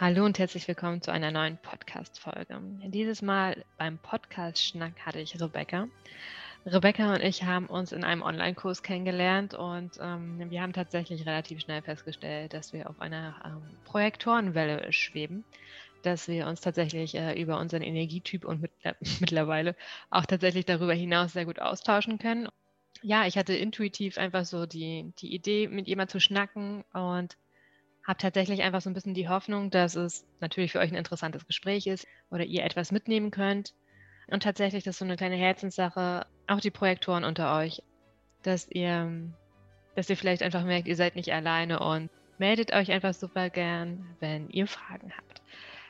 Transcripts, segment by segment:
Hallo und herzlich willkommen zu einer neuen Podcast-Folge. Dieses Mal beim Podcast-Schnack hatte ich Rebecca. Rebecca und ich haben uns in einem Online-Kurs kennengelernt und ähm, wir haben tatsächlich relativ schnell festgestellt, dass wir auf einer ähm, Projektorenwelle schweben, dass wir uns tatsächlich äh, über unseren Energietyp und mit, äh, mittlerweile auch tatsächlich darüber hinaus sehr gut austauschen können. Ja, ich hatte intuitiv einfach so die, die Idee, mit jemand zu schnacken und habe tatsächlich einfach so ein bisschen die Hoffnung, dass es natürlich für euch ein interessantes Gespräch ist oder ihr etwas mitnehmen könnt. Und tatsächlich, das ist so eine kleine Herzenssache, auch die Projektoren unter euch, dass ihr, dass ihr vielleicht einfach merkt, ihr seid nicht alleine und meldet euch einfach super gern, wenn ihr Fragen habt.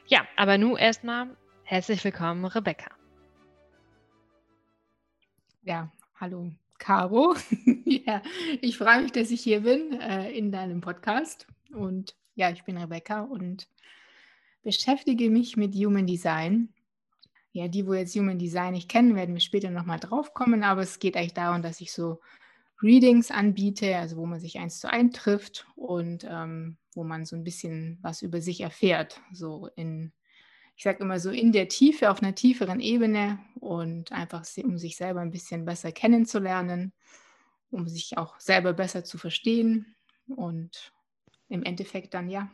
Ja, aber nun erstmal herzlich willkommen, Rebecca. Ja, hallo, Caro. ja, ich freue mich, dass ich hier bin äh, in deinem Podcast. Und ja, ich bin Rebecca und beschäftige mich mit Human Design. Ja, die, wo jetzt Human Design nicht kennen, werden wir später nochmal drauf kommen, aber es geht eigentlich darum, dass ich so Readings anbiete, also wo man sich eins zu eins trifft und ähm, wo man so ein bisschen was über sich erfährt, so in, ich sage immer so in der Tiefe, auf einer tieferen Ebene und einfach um sich selber ein bisschen besser kennenzulernen, um sich auch selber besser zu verstehen und im Endeffekt dann ja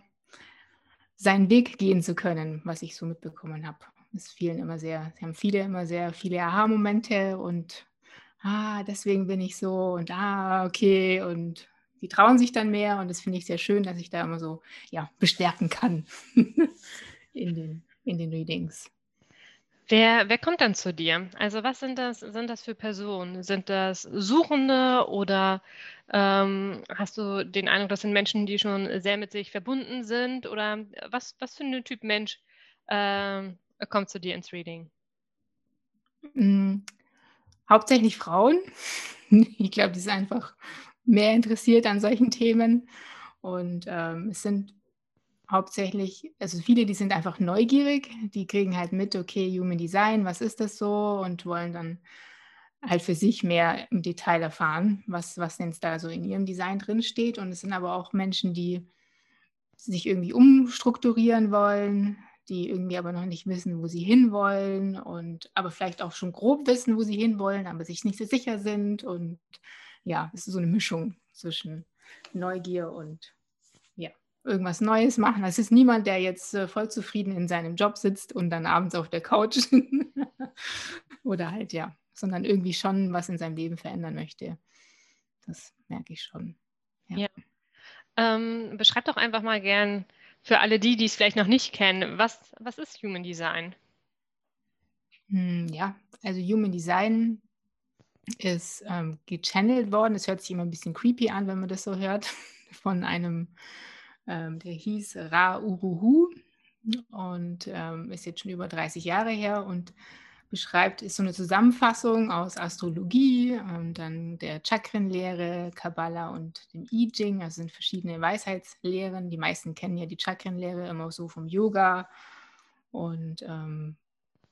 seinen Weg gehen zu können, was ich so mitbekommen habe. Es vielen immer sehr, haben viele immer sehr viele Aha-Momente und ah, deswegen bin ich so und ah, okay und die trauen sich dann mehr und das finde ich sehr schön, dass ich da immer so ja bestärken kann in den, in den Readings. Wer, wer kommt dann zu dir? Also was sind das, sind das für Personen? Sind das Suchende oder ähm, hast du den Eindruck, das sind Menschen, die schon sehr mit sich verbunden sind? Oder was, was für ein Typ Mensch ähm, kommt zu dir ins Reading? Mhm. Hauptsächlich Frauen. Ich glaube, die sind einfach mehr interessiert an solchen Themen. Und ähm, es sind hauptsächlich, also viele, die sind einfach neugierig, die kriegen halt mit, okay, Human Design, was ist das so und wollen dann halt für sich mehr im Detail erfahren, was, was denn da so in ihrem Design drin steht. Und es sind aber auch Menschen, die sich irgendwie umstrukturieren wollen, die irgendwie aber noch nicht wissen, wo sie hinwollen und aber vielleicht auch schon grob wissen, wo sie hinwollen, aber sich nicht so sicher sind. Und ja, es ist so eine Mischung zwischen Neugier und irgendwas Neues machen. Es ist niemand, der jetzt äh, voll zufrieden in seinem Job sitzt und dann abends auf der Couch oder halt ja, sondern irgendwie schon was in seinem Leben verändern möchte. Das merke ich schon. Ja. ja. Ähm, beschreib doch einfach mal gern für alle die, die es vielleicht noch nicht kennen, was, was ist Human Design? Hm, ja, also Human Design ist ähm, gechannelt worden. Es hört sich immer ein bisschen creepy an, wenn man das so hört, von einem ähm, der hieß Ra Uruhu und ähm, ist jetzt schon über 30 Jahre her und beschreibt, ist so eine Zusammenfassung aus Astrologie, ähm, dann der Chakrenlehre, Kabbalah und dem I Ching, also sind verschiedene Weisheitslehren. Die meisten kennen ja die Chakrenlehre immer so vom Yoga und ähm,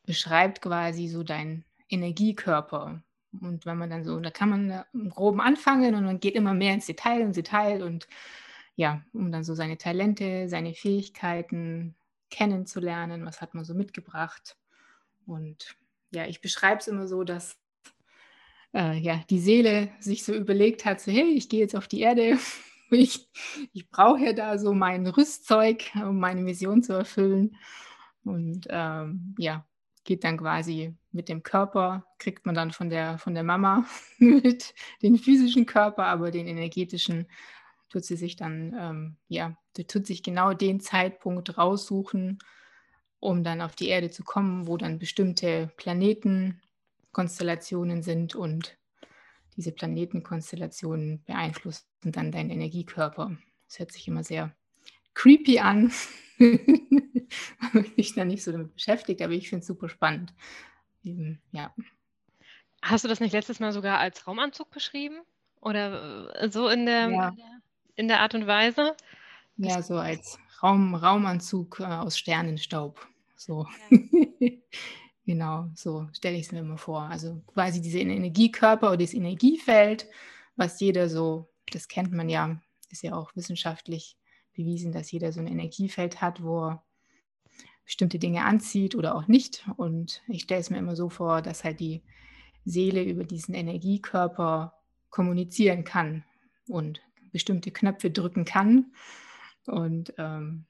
beschreibt quasi so deinen Energiekörper. Und wenn man dann so, da kann man im Groben anfangen und man geht immer mehr ins Detail, ins Detail und ja, um dann so seine Talente, seine Fähigkeiten kennenzulernen, was hat man so mitgebracht. Und ja, ich beschreibe es immer so, dass äh, ja, die Seele sich so überlegt hat, so hey, ich gehe jetzt auf die Erde, ich, ich brauche ja da so mein Rüstzeug, um meine Mission zu erfüllen. Und ähm, ja, geht dann quasi mit dem Körper, kriegt man dann von der, von der Mama mit den physischen Körper, aber den energetischen tut sie sich dann, ähm, ja, tut sich genau den Zeitpunkt raussuchen, um dann auf die Erde zu kommen, wo dann bestimmte Planetenkonstellationen sind und diese Planetenkonstellationen beeinflussen dann deinen Energiekörper. Das hört sich immer sehr creepy an, wenn man sich da nicht so damit beschäftigt, aber ich finde es super spannend. Eben, ja. Hast du das nicht letztes Mal sogar als Raumanzug beschrieben? Oder äh, so in der, ja in der Art und Weise. Ja, so als Raum, Raumanzug äh, aus Sternenstaub. So. Ja. genau, so stelle ich es mir immer vor. Also quasi diese Energiekörper oder das Energiefeld, was jeder so, das kennt man ja, ist ja auch wissenschaftlich bewiesen, dass jeder so ein Energiefeld hat, wo er bestimmte Dinge anzieht oder auch nicht. Und ich stelle es mir immer so vor, dass halt die Seele über diesen Energiekörper kommunizieren kann und bestimmte Knöpfe drücken kann. Und ähm,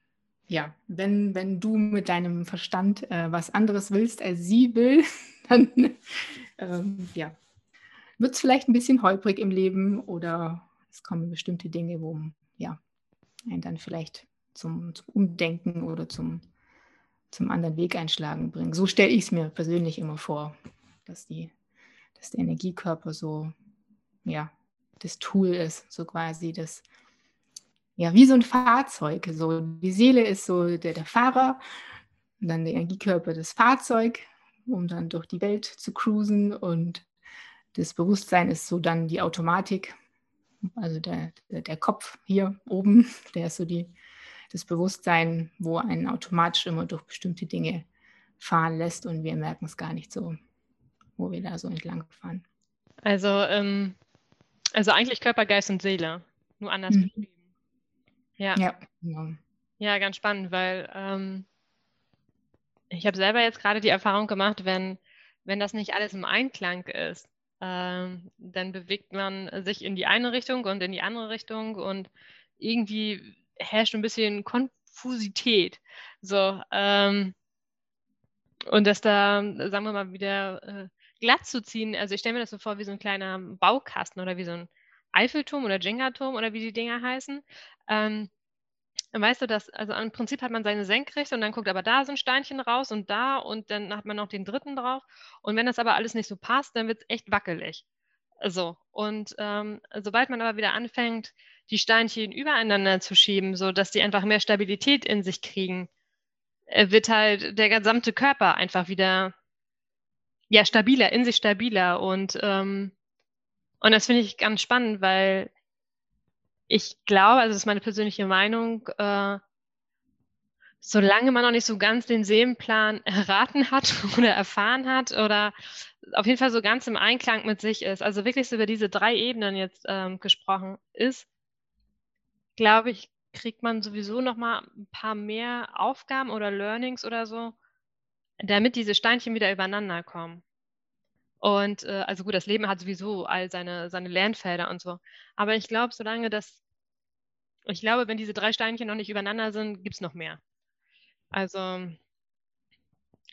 ja, wenn, wenn du mit deinem Verstand äh, was anderes willst, als sie will, dann ähm, ja, wird es vielleicht ein bisschen holprig im Leben oder es kommen bestimmte Dinge, wo ja, einen dann vielleicht zum, zum Umdenken oder zum, zum anderen Weg einschlagen bringen. So stelle ich es mir persönlich immer vor, dass, die, dass der Energiekörper so, ja, das Tool ist, so quasi das, ja, wie so ein Fahrzeug. So, die Seele ist so der, der Fahrer dann der Energiekörper das Fahrzeug, um dann durch die Welt zu cruisen und das Bewusstsein ist so dann die Automatik, also der, der, der Kopf hier oben, der ist so die, das Bewusstsein, wo einen automatisch immer durch bestimmte Dinge fahren lässt und wir merken es gar nicht so, wo wir da so entlang fahren. Also, ähm, also eigentlich Körper, Geist und Seele, nur anders mhm. beschrieben. Ja. Ja, genau. ja, ganz spannend, weil ähm, ich habe selber jetzt gerade die Erfahrung gemacht, wenn, wenn das nicht alles im Einklang ist, ähm, dann bewegt man sich in die eine Richtung und in die andere Richtung und irgendwie herrscht ein bisschen Konfusität. So, ähm, und das da, sagen wir mal, wieder äh, glatt zu ziehen. Also ich stelle mir das so vor wie so ein kleiner Baukasten oder wie so ein Eiffelturm oder Jenga-Turm oder wie die Dinger heißen. Ähm, weißt du, dass, also im Prinzip hat man seine Senkrechte und dann guckt aber da so ein Steinchen raus und da und dann hat man noch den dritten drauf. Und wenn das aber alles nicht so passt, dann wird es echt wackelig. So. Und ähm, sobald man aber wieder anfängt, die Steinchen übereinander zu schieben, sodass die einfach mehr Stabilität in sich kriegen, äh, wird halt der gesamte Körper einfach wieder ja stabiler, in sich stabiler. Und, ähm, und das finde ich ganz spannend, weil ich glaube, also das ist meine persönliche Meinung, äh, solange man noch nicht so ganz den Seelenplan erraten hat oder erfahren hat oder auf jeden Fall so ganz im Einklang mit sich ist, also wirklich so über diese drei Ebenen jetzt ähm, gesprochen ist, glaube ich, kriegt man sowieso noch mal ein paar mehr Aufgaben oder Learnings oder so, damit diese Steinchen wieder übereinander kommen. Und äh, also gut, das Leben hat sowieso all seine, seine Lernfelder und so. Aber ich glaube, solange das, ich glaube, wenn diese drei Steinchen noch nicht übereinander sind, gibt es noch mehr. Also,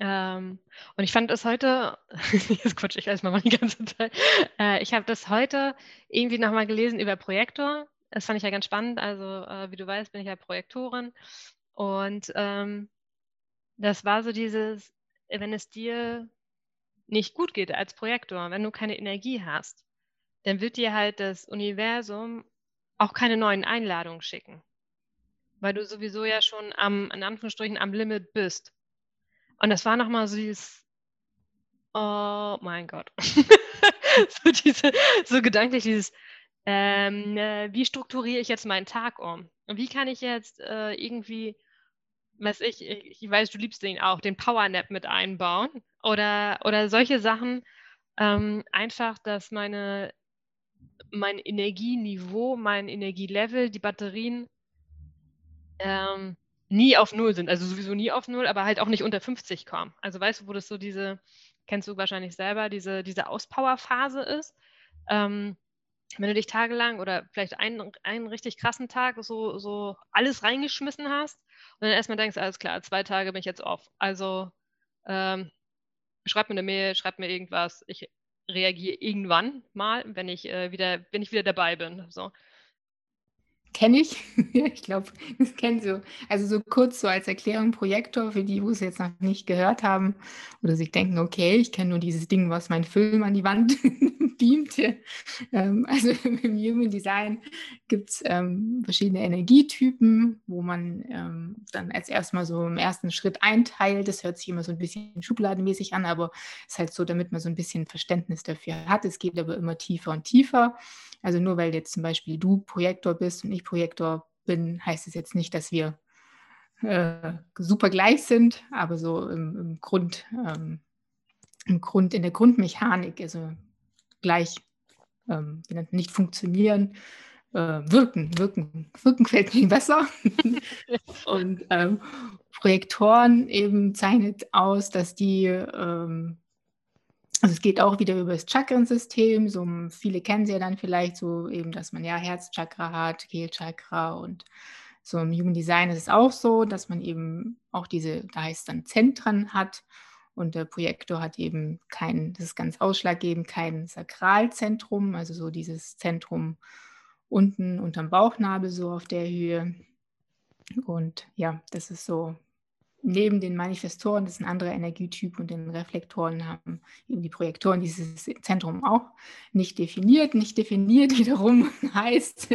ähm, und ich fand das heute, jetzt quatsch ich erstmal mal die ganze Zeit, äh, ich habe das heute irgendwie nochmal gelesen über Projektor. Das fand ich ja ganz spannend. Also, äh, wie du weißt, bin ich ja Projektorin. Und ähm, das war so dieses, wenn es dir nicht gut geht als Projektor, wenn du keine Energie hast, dann wird dir halt das Universum auch keine neuen Einladungen schicken. Weil du sowieso ja schon am, in Anführungsstrichen, am Limit bist. Und das war nochmal so dieses, oh mein Gott. so, diese, so gedanklich dieses, ähm, äh, wie strukturiere ich jetzt meinen Tag um? Und wie kann ich jetzt äh, irgendwie weiß ich, ich weiß, du liebst den auch, den Powernap mit einbauen oder, oder solche Sachen. Ähm, einfach, dass meine, mein Energieniveau, mein Energielevel, die Batterien ähm, nie auf Null sind. Also sowieso nie auf Null, aber halt auch nicht unter 50 kommen. Also weißt du, wo das so diese, kennst du wahrscheinlich selber, diese, diese Auspowerphase ist. Ähm, wenn du dich tagelang oder vielleicht einen, einen richtig krassen Tag so, so alles reingeschmissen hast und dann erstmal denkst, alles klar, zwei Tage bin ich jetzt off. Also ähm, schreib mir eine Mail, schreib mir irgendwas. Ich reagiere irgendwann mal, wenn ich äh, wieder, wenn ich wieder dabei bin. So. Kenne ich. ich glaube, das kennen Sie. Also so kurz so als Erklärung Projektor für die, die es jetzt noch nicht gehört haben oder sich denken, okay, ich kenne nur dieses Ding, was mein Film an die Wand beamt. Ähm, also im Human Design gibt es ähm, verschiedene Energietypen, wo man ähm, dann als erstmal so im ersten Schritt einteilt. Das hört sich immer so ein bisschen schubladenmäßig an, aber es ist halt so, damit man so ein bisschen Verständnis dafür hat. Es geht aber immer tiefer und tiefer. Also nur weil jetzt zum Beispiel du Projektor bist und ich Projektor bin, heißt es jetzt nicht, dass wir äh, super gleich sind, aber so im, im Grund, ähm, im Grund, in der Grundmechanik, also gleich ähm, nicht funktionieren, äh, wirken, wirken, wirken fällt mir besser. und, ähm, Projektoren eben zeichnet aus, dass die, ähm, also es geht auch wieder über das Chakrensystem, so viele kennen sie ja dann vielleicht so eben, dass man ja Herzchakra hat, Kehlchakra und so im Human Design ist es auch so, dass man eben auch diese, da heißt dann Zentren hat und der Projektor hat eben kein, das ist ganz ausschlaggebend, kein Sakralzentrum, also so dieses Zentrum unten unterm Bauchnabel, so auf der Höhe. Und ja, das ist so neben den Manifestoren, das ist ein anderer Energietyp und den Reflektoren haben eben die Projektoren dieses Zentrum auch nicht definiert. Nicht definiert wiederum heißt,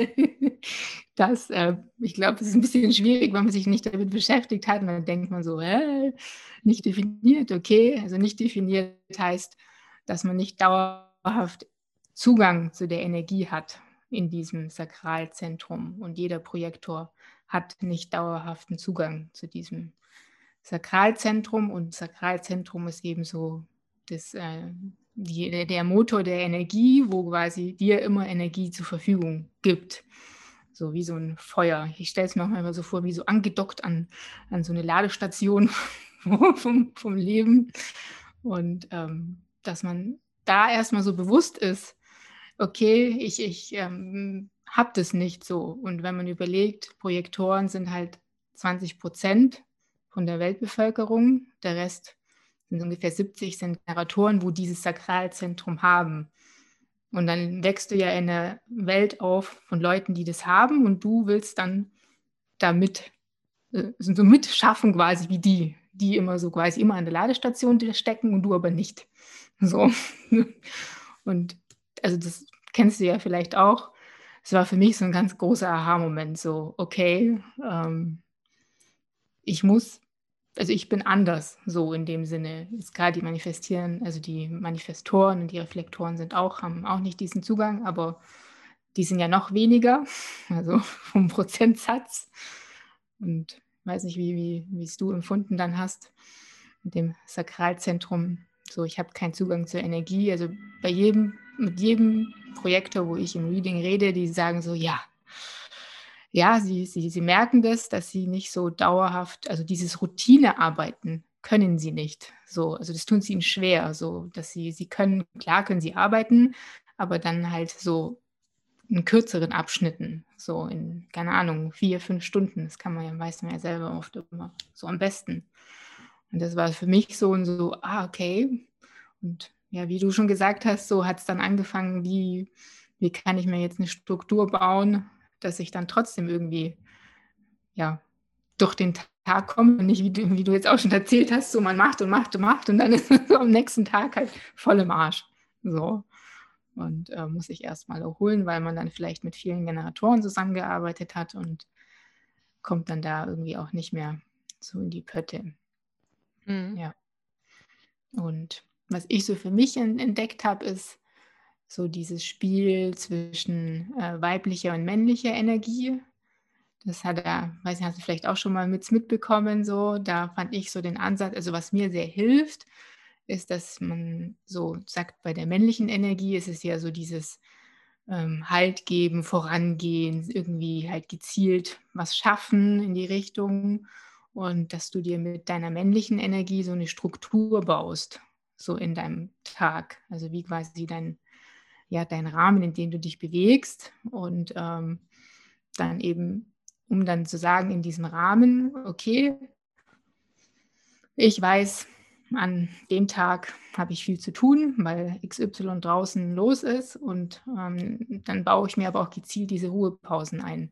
dass äh, ich glaube, es ist ein bisschen schwierig, wenn man sich nicht damit beschäftigt hat. Und dann denkt man so, äh, nicht definiert, okay. Also nicht definiert heißt, dass man nicht dauerhaft Zugang zu der Energie hat in diesem Sakralzentrum. Und jeder Projektor hat nicht dauerhaften Zugang zu diesem Sakralzentrum und Sakralzentrum ist eben so das, äh, die, der Motor der Energie, wo quasi dir immer Energie zur Verfügung gibt. So wie so ein Feuer. Ich stelle es mir auch immer so vor, wie so angedockt an, an so eine Ladestation vom, vom Leben. Und ähm, dass man da erstmal so bewusst ist, okay, ich, ich ähm, habe das nicht so. Und wenn man überlegt, Projektoren sind halt 20 Prozent von der Weltbevölkerung. Der Rest sind ungefähr 70 sind Generatoren, wo dieses Sakralzentrum haben. Und dann wächst du ja in einer Welt auf von Leuten, die das haben und du willst dann damit äh, so mitschaffen quasi wie die, die immer so quasi immer an der Ladestation stecken und du aber nicht. So. Und also das kennst du ja vielleicht auch. Es war für mich so ein ganz großer Aha-Moment, so, okay, ähm, ich muss also ich bin anders, so in dem Sinne. Ist gerade die Manifestieren, also die Manifestoren und die Reflektoren sind auch, haben auch nicht diesen Zugang, aber die sind ja noch weniger, also vom Prozentsatz. Und weiß nicht, wie, wie es du empfunden dann hast mit dem Sakralzentrum. So, ich habe keinen Zugang zur Energie. Also bei jedem, mit jedem Projektor, wo ich im Reading rede, die sagen so, ja, ja, sie, sie, sie merken das, dass sie nicht so dauerhaft, also dieses Routinearbeiten können sie nicht. So, also das tun sie ihnen schwer, so dass sie, sie können, klar können sie arbeiten, aber dann halt so in kürzeren Abschnitten, so in, keine Ahnung, vier, fünf Stunden. Das kann man ja, weiß man ja selber oft immer so am besten. Und das war für mich so und so, ah, okay. Und ja, wie du schon gesagt hast, so hat es dann angefangen, wie, wie kann ich mir jetzt eine Struktur bauen, dass ich dann trotzdem irgendwie, ja, durch den Tag komme und nicht, wie du, wie du jetzt auch schon erzählt hast, so man macht und macht und macht und dann ist man so am nächsten Tag halt voll im Arsch. So. Und äh, muss ich erstmal erholen, weil man dann vielleicht mit vielen Generatoren zusammengearbeitet hat und kommt dann da irgendwie auch nicht mehr so in die Pötte. Mhm. Ja. Und was ich so für mich entdeckt habe, ist, so dieses Spiel zwischen äh, weiblicher und männlicher Energie. Das hat er, weiß nicht, hast du vielleicht auch schon mal mit mitbekommen, so. Da fand ich so den Ansatz, also was mir sehr hilft, ist, dass man so sagt, bei der männlichen Energie ist es ja so dieses ähm, Halt geben, vorangehen, irgendwie halt gezielt was schaffen in die Richtung und dass du dir mit deiner männlichen Energie so eine Struktur baust, so in deinem Tag. Also wie quasi dein ja, dein Rahmen, in dem du dich bewegst und ähm, dann eben, um dann zu sagen, in diesem Rahmen, okay, ich weiß, an dem Tag habe ich viel zu tun, weil XY draußen los ist und ähm, dann baue ich mir aber auch gezielt diese Ruhepausen ein,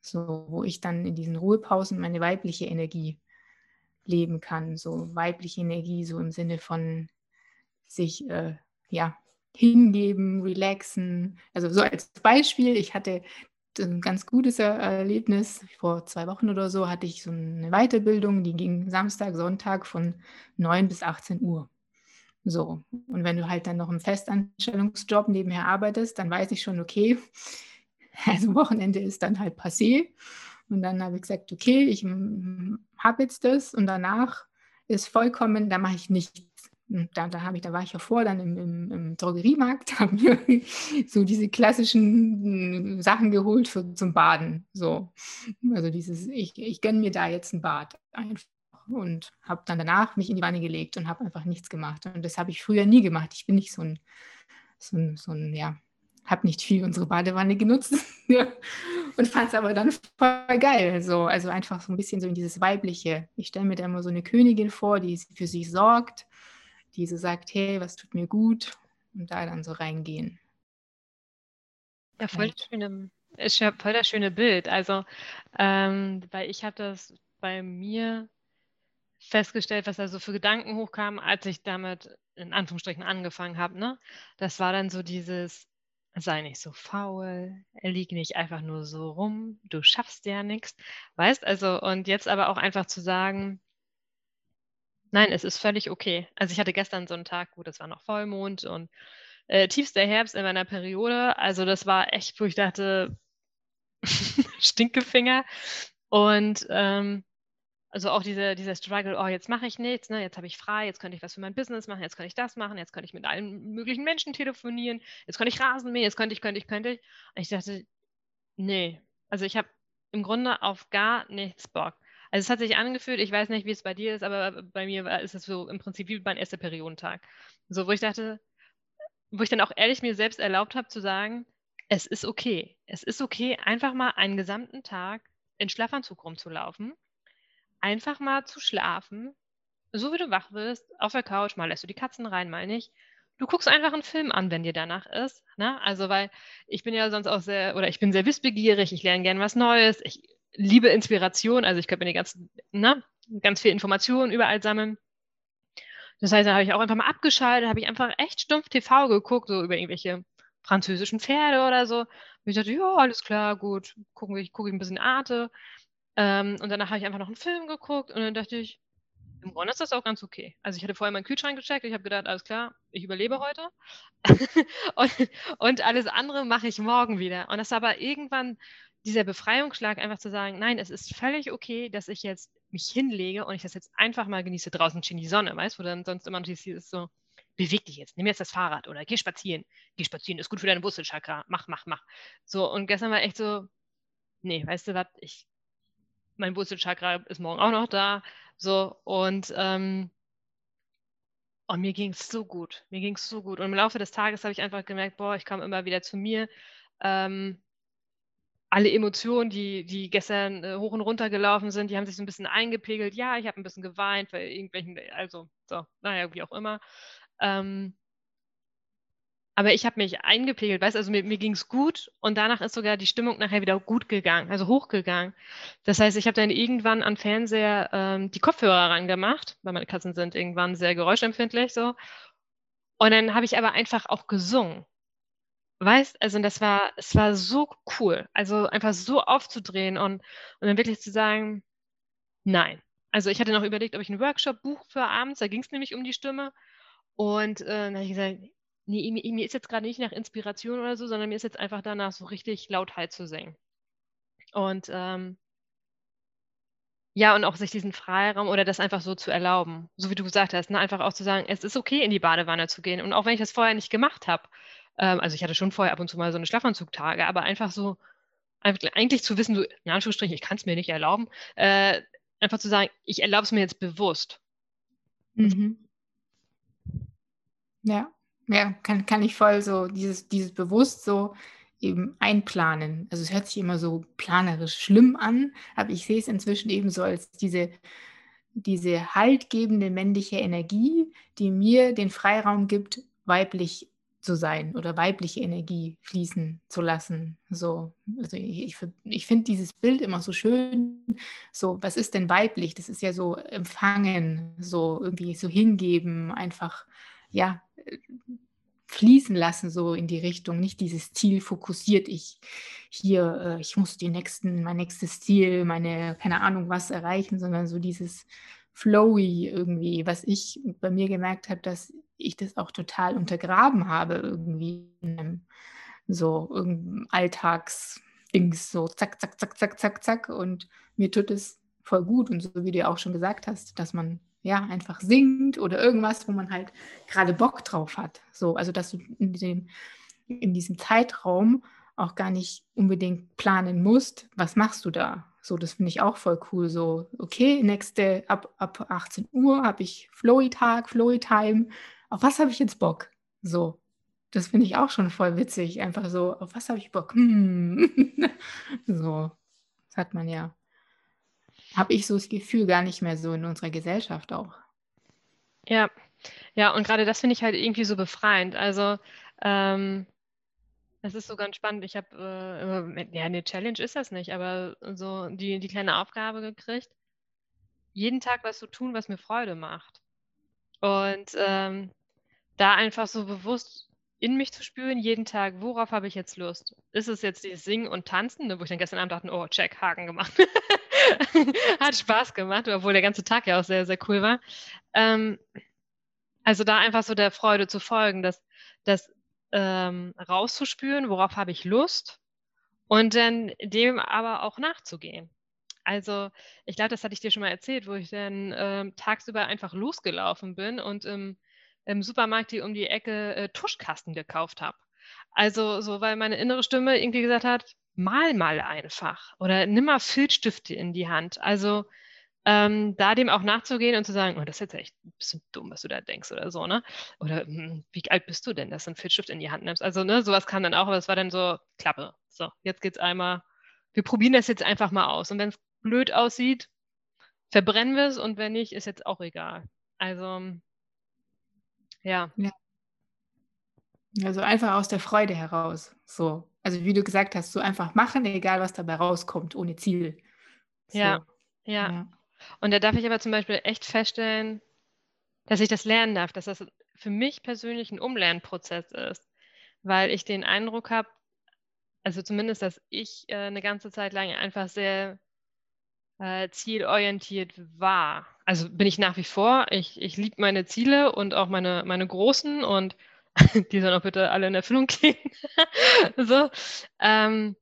so wo ich dann in diesen Ruhepausen meine weibliche Energie leben kann, so weibliche Energie, so im Sinne von sich äh, ja hingeben, relaxen. Also so als Beispiel, ich hatte ein ganz gutes Erlebnis. Vor zwei Wochen oder so hatte ich so eine Weiterbildung, die ging Samstag, Sonntag von 9 bis 18 Uhr. So, und wenn du halt dann noch im Festanstellungsjob nebenher arbeitest, dann weiß ich schon, okay, also Wochenende ist dann halt passé. Und dann habe ich gesagt, okay, ich habe jetzt das und danach ist vollkommen, da mache ich nichts da, da, ich, da war ich ja vor dann im, im, im Drogeriemarkt, habe mir so diese klassischen hm, Sachen geholt für, zum Baden. So. Also dieses, ich, ich gönne mir da jetzt ein Bad einfach und habe dann danach mich in die Wanne gelegt und habe einfach nichts gemacht. Und das habe ich früher nie gemacht. Ich bin nicht so ein, so ein, so ein ja, habe nicht viel unsere Badewanne genutzt und fand es aber dann voll geil. So, also einfach so ein bisschen so in dieses Weibliche. Ich stelle mir da immer so eine Königin vor, die für sich sorgt, die so sagt, hey, was tut mir gut und da dann so reingehen. Ja, voll das schöne, ist ja voll das schöne Bild. Also, ähm, weil ich habe das bei mir festgestellt, was da so für Gedanken hochkamen, als ich damit in Anführungsstrichen angefangen habe. Ne? Das war dann so dieses, sei nicht so faul, lieg nicht einfach nur so rum, du schaffst ja nichts. Weißt also, und jetzt aber auch einfach zu sagen, nein, es ist völlig okay. Also ich hatte gestern so einen Tag, gut, es war noch Vollmond und äh, tiefster Herbst in meiner Periode. Also das war echt, wo ich dachte, Stinkefinger. Und ähm, also auch diese, dieser Struggle, oh, jetzt mache ich nichts, ne? jetzt habe ich frei, jetzt könnte ich was für mein Business machen, jetzt könnte ich das machen, jetzt könnte ich mit allen möglichen Menschen telefonieren, jetzt könnte ich Rasen mähen, jetzt könnte ich, könnte ich, könnte ich. Und ich dachte, nee, also ich habe im Grunde auf gar nichts Bock. Also es hat sich angefühlt, ich weiß nicht, wie es bei dir ist, aber bei mir war, ist es so im Prinzip wie mein erster Periodentag. So, wo ich dachte, wo ich dann auch ehrlich mir selbst erlaubt habe zu sagen, es ist okay. Es ist okay, einfach mal einen gesamten Tag in Schlafanzug rumzulaufen einfach mal zu schlafen, so wie du wach wirst, auf der Couch, mal lässt du die Katzen rein, mal nicht. Du guckst einfach einen Film an, wenn dir danach ist. Ne? Also, weil ich bin ja sonst auch sehr, oder ich bin sehr wissbegierig, ich lerne gerne was Neues, ich liebe Inspiration, also ich könnte mir die ganzen, ne, ganz viel Informationen überall sammeln. Das heißt, da habe ich auch einfach mal abgeschaltet, habe ich einfach echt stumpf TV geguckt, so über irgendwelche französischen Pferde oder so. Und ich dachte, ja, alles klar, gut, gucken wir, gucke ich ein bisschen Arte. Ähm, und danach habe ich einfach noch einen Film geguckt und dann dachte ich, im Grunde ist das auch ganz okay. Also ich hatte vorher meinen Kühlschrank gecheckt, ich habe gedacht, alles klar, ich überlebe heute. und, und, alles andere mache ich morgen wieder. Und das war aber irgendwann dieser Befreiungsschlag, einfach zu sagen, nein, es ist völlig okay, dass ich jetzt mich hinlege und ich das jetzt einfach mal genieße. Draußen schien die Sonne, weißt du, wo dann sonst immer noch ist so, beweg dich jetzt, nimm jetzt das Fahrrad oder geh spazieren. Geh spazieren, ist gut für deine Wurzelchakra. Mach, mach, mach. So, und gestern war echt so, nee, weißt du was, ich mein Wurzelchakra ist morgen auch noch da. So, und, ähm, und mir ging es so gut. Mir ging es so gut. Und im Laufe des Tages habe ich einfach gemerkt, boah, ich komme immer wieder zu mir. Ähm, alle Emotionen, die, die gestern äh, hoch und runter gelaufen sind, die haben sich so ein bisschen eingepegelt. Ja, ich habe ein bisschen geweint, weil irgendwelchen, also, so, naja, wie auch immer. Ähm, aber ich habe mich eingepegelt, weißt also mir, mir ging es gut und danach ist sogar die Stimmung nachher wieder gut gegangen, also hochgegangen. Das heißt, ich habe dann irgendwann am Fernseher ähm, die Kopfhörer rangemacht, weil meine Katzen sind irgendwann sehr geräuschempfindlich so. Und dann habe ich aber einfach auch gesungen. Weißt, also das war, es war so cool, also einfach so aufzudrehen und, und dann wirklich zu sagen, nein. Also ich hatte noch überlegt, ob ich einen Workshop buche für abends, da ging es nämlich um die Stimme. Und äh, dann habe ich gesagt, nee, mir, mir ist jetzt gerade nicht nach Inspiration oder so, sondern mir ist jetzt einfach danach so richtig laut halt zu singen. Und ähm, ja, und auch sich diesen Freiraum oder das einfach so zu erlauben, so wie du gesagt hast, ne? einfach auch zu sagen, es ist okay, in die Badewanne zu gehen. Und auch wenn ich das vorher nicht gemacht habe, ähm, also ich hatte schon vorher ab und zu mal so eine Schlafanzugtage, aber einfach so, eigentlich zu wissen, so, in Anführungsstrichen, ich kann es mir nicht erlauben, äh, einfach zu sagen, ich erlaube es mir jetzt bewusst. Mhm. Ja. Ja, kann, kann ich voll so dieses, dieses bewusst so eben einplanen. Also es hört sich immer so planerisch schlimm an, aber ich sehe es inzwischen eben so als diese, diese haltgebende männliche Energie, die mir den Freiraum gibt, weiblich zu sein oder weibliche Energie fließen zu lassen. So, also ich, ich, finde dieses Bild immer so schön. So, was ist denn weiblich? Das ist ja so empfangen, so irgendwie so hingeben, einfach ja, fließen lassen, so in die Richtung, nicht dieses Ziel fokussiert, ich hier, äh, ich muss die nächsten, mein nächstes Ziel, meine, keine Ahnung was erreichen, sondern so dieses flowy irgendwie, was ich bei mir gemerkt habe, dass ich das auch total untergraben habe, irgendwie in einem so Alltagsdings, so zack, zack, zack, zack, zack, zack. Und mir tut es voll gut. Und so wie du auch schon gesagt hast, dass man ja, einfach singt oder irgendwas, wo man halt gerade Bock drauf hat. So, also dass du in, den, in diesem Zeitraum auch gar nicht unbedingt planen musst, was machst du da, So, das finde ich auch voll cool. So, okay, nächste, ab, ab 18 Uhr habe ich Flowy-Tag, Flowy-Time. Auf was habe ich jetzt Bock? So, das finde ich auch schon voll witzig. Einfach so, auf was habe ich Bock? Hm. so, das hat man ja, habe ich so das Gefühl gar nicht mehr so in unserer Gesellschaft auch. Ja, ja, und gerade das finde ich halt irgendwie so befreiend. Also, ähm, es ist so ganz spannend. Ich habe, äh, ja, eine Challenge ist das nicht, aber so die, die kleine Aufgabe gekriegt, jeden Tag was zu tun, was mir Freude macht. Und ähm, da einfach so bewusst in mich zu spüren, jeden Tag, worauf habe ich jetzt Lust? Ist es jetzt dieses Singen und Tanzen, ne, wo ich dann gestern Abend dachte, oh, check, Haken gemacht. Hat Spaß gemacht, obwohl der ganze Tag ja auch sehr, sehr cool war. Ähm, also da einfach so der Freude zu folgen, das, das ähm, rauszuspüren, worauf habe ich Lust und dann dem aber auch nachzugehen. Also ich glaube, das hatte ich dir schon mal erzählt, wo ich dann ähm, tagsüber einfach losgelaufen bin und im im Supermarkt die um die Ecke äh, Tuschkasten gekauft habe. Also so, weil meine innere Stimme irgendwie gesagt hat, mal mal einfach oder nimm mal Filzstifte in die Hand. Also ähm, da dem auch nachzugehen und zu sagen, oh, das ist jetzt echt ein bisschen dumm, was du da denkst oder so, ne? Oder hm, wie alt bist du denn, dass du einen Filzstift in die Hand nimmst? Also, ne, sowas kam dann auch, aber es war dann so, Klappe. So, jetzt geht's einmal, wir probieren das jetzt einfach mal aus. Und wenn es blöd aussieht, verbrennen wir es und wenn nicht, ist jetzt auch egal. Also, ja. ja. Also einfach aus der Freude heraus. So. Also wie du gesagt hast, so einfach machen, egal was dabei rauskommt, ohne Ziel. So. Ja, ja. ja. Und da darf ich aber zum Beispiel echt feststellen, dass ich das lernen darf, dass das für mich persönlich ein Umlernprozess ist, weil ich den Eindruck habe, also zumindest, dass ich äh, eine ganze Zeit lang einfach sehr äh, zielorientiert war. Also bin ich nach wie vor. Ich, ich liebe meine Ziele und auch meine, meine großen und die sollen auch bitte alle in Erfüllung gehen. so. Ähm,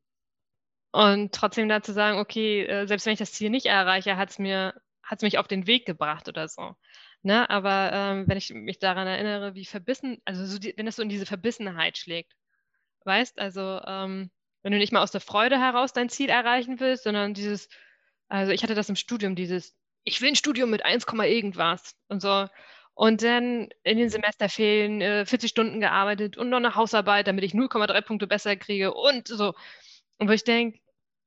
und trotzdem dazu sagen, okay, äh, selbst wenn ich das Ziel nicht erreiche, hat es mir, hat's mich auf den Weg gebracht oder so. Ne? Aber ähm, wenn ich mich daran erinnere, wie verbissen, also so die, wenn es so in diese Verbissenheit schlägt, weißt, also ähm, wenn du nicht mal aus der Freude heraus dein Ziel erreichen willst, sondern dieses, also ich hatte das im Studium, dieses, ich will ein Studium mit 1, irgendwas und so. Und dann in den Semesterferien äh, 40 Stunden gearbeitet und noch eine Hausarbeit, damit ich 0,3 Punkte besser kriege und so. Und wo ich denke,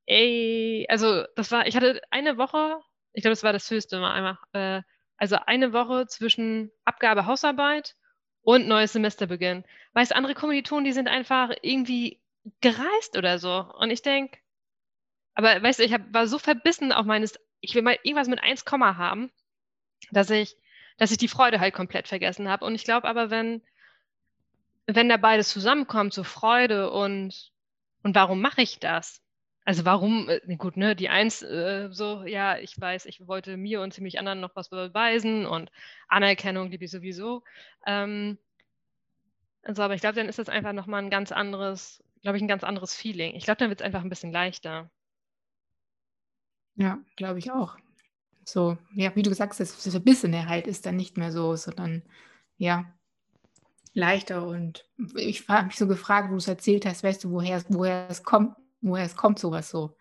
ey, also das war, ich hatte eine Woche, ich glaube, das war das höchste mal einmal, äh, also eine Woche zwischen Abgabe Hausarbeit und neues Semesterbeginn. Weißt andere Kommilitonen, die sind einfach irgendwie gereist oder so. Und ich denke, aber weißt du, ich hab, war so verbissen auf meines, ich will mal irgendwas mit 1, haben, dass ich, dass ich die Freude halt komplett vergessen habe. Und ich glaube aber, wenn, wenn da beides zusammenkommt, so Freude und, und warum mache ich das? Also warum, äh, gut, ne, die Eins, äh, so, ja, ich weiß, ich wollte mir und ziemlich anderen noch was beweisen und Anerkennung liebe ich sowieso. Ähm, also, aber ich glaube, dann ist das einfach nochmal ein ganz anderes, glaube ich, ein ganz anderes Feeling. Ich glaube, dann wird es einfach ein bisschen leichter. Ja, glaube ich auch. So, ja, wie du gesagt hast, das Verbissene halt ist dann nicht mehr so, sondern ja, leichter. Und ich habe mich so gefragt, wo du es erzählt hast, weißt du, woher, woher es kommt, woher es kommt, sowas so,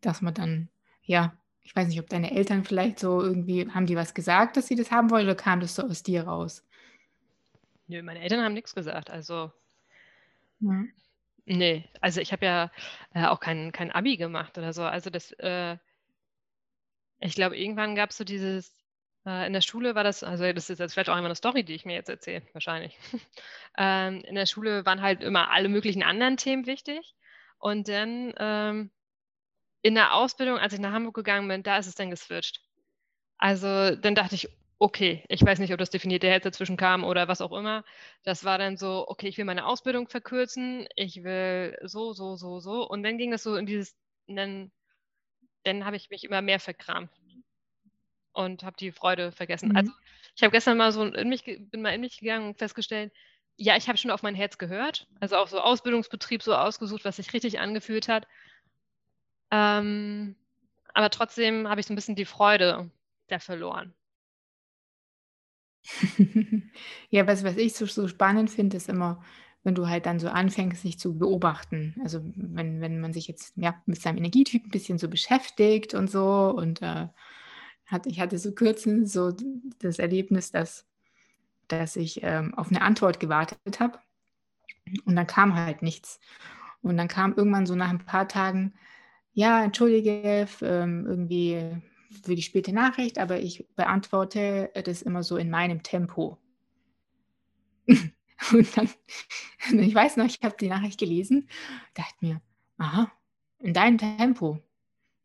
dass man dann, ja, ich weiß nicht, ob deine Eltern vielleicht so irgendwie, haben die was gesagt, dass sie das haben wollen, oder kam das so aus dir raus? Nö, meine Eltern haben nichts gesagt. Also, ja. nee, also ich habe ja äh, auch kein, kein Abi gemacht oder so. Also das, äh, ich glaube, irgendwann gab es so dieses, äh, in der Schule war das, also das ist jetzt vielleicht auch einmal eine Story, die ich mir jetzt erzähle, wahrscheinlich. ähm, in der Schule waren halt immer alle möglichen anderen Themen wichtig. Und dann ähm, in der Ausbildung, als ich nach Hamburg gegangen bin, da ist es dann geswitcht. Also dann dachte ich, okay, ich weiß nicht, ob das definierte Herz dazwischen kam oder was auch immer. Das war dann so, okay, ich will meine Ausbildung verkürzen, ich will so, so, so, so. Und dann ging das so in dieses, dann dann habe ich mich immer mehr verkrampft und habe die Freude vergessen. Mhm. Also ich habe gestern mal so in mich, bin mal in mich gegangen und festgestellt, ja, ich habe schon auf mein Herz gehört, also auch so Ausbildungsbetrieb so ausgesucht, was sich richtig angefühlt hat. Ähm, aber trotzdem habe ich so ein bisschen die Freude da verloren. ja, was, was ich so, so spannend finde, ist immer, wenn du halt dann so anfängst, sich zu beobachten. Also wenn, wenn man sich jetzt ja, mit seinem Energietyp ein bisschen so beschäftigt und so. Und äh, hat, ich hatte so kürzlich so das Erlebnis, dass, dass ich ähm, auf eine Antwort gewartet habe. Und dann kam halt nichts. Und dann kam irgendwann so nach ein paar Tagen, ja, entschuldige, ähm, irgendwie für die späte Nachricht, aber ich beantworte das immer so in meinem Tempo. Und dann, ich weiß noch, ich habe die Nachricht gelesen, dachte mir, aha, in deinem Tempo.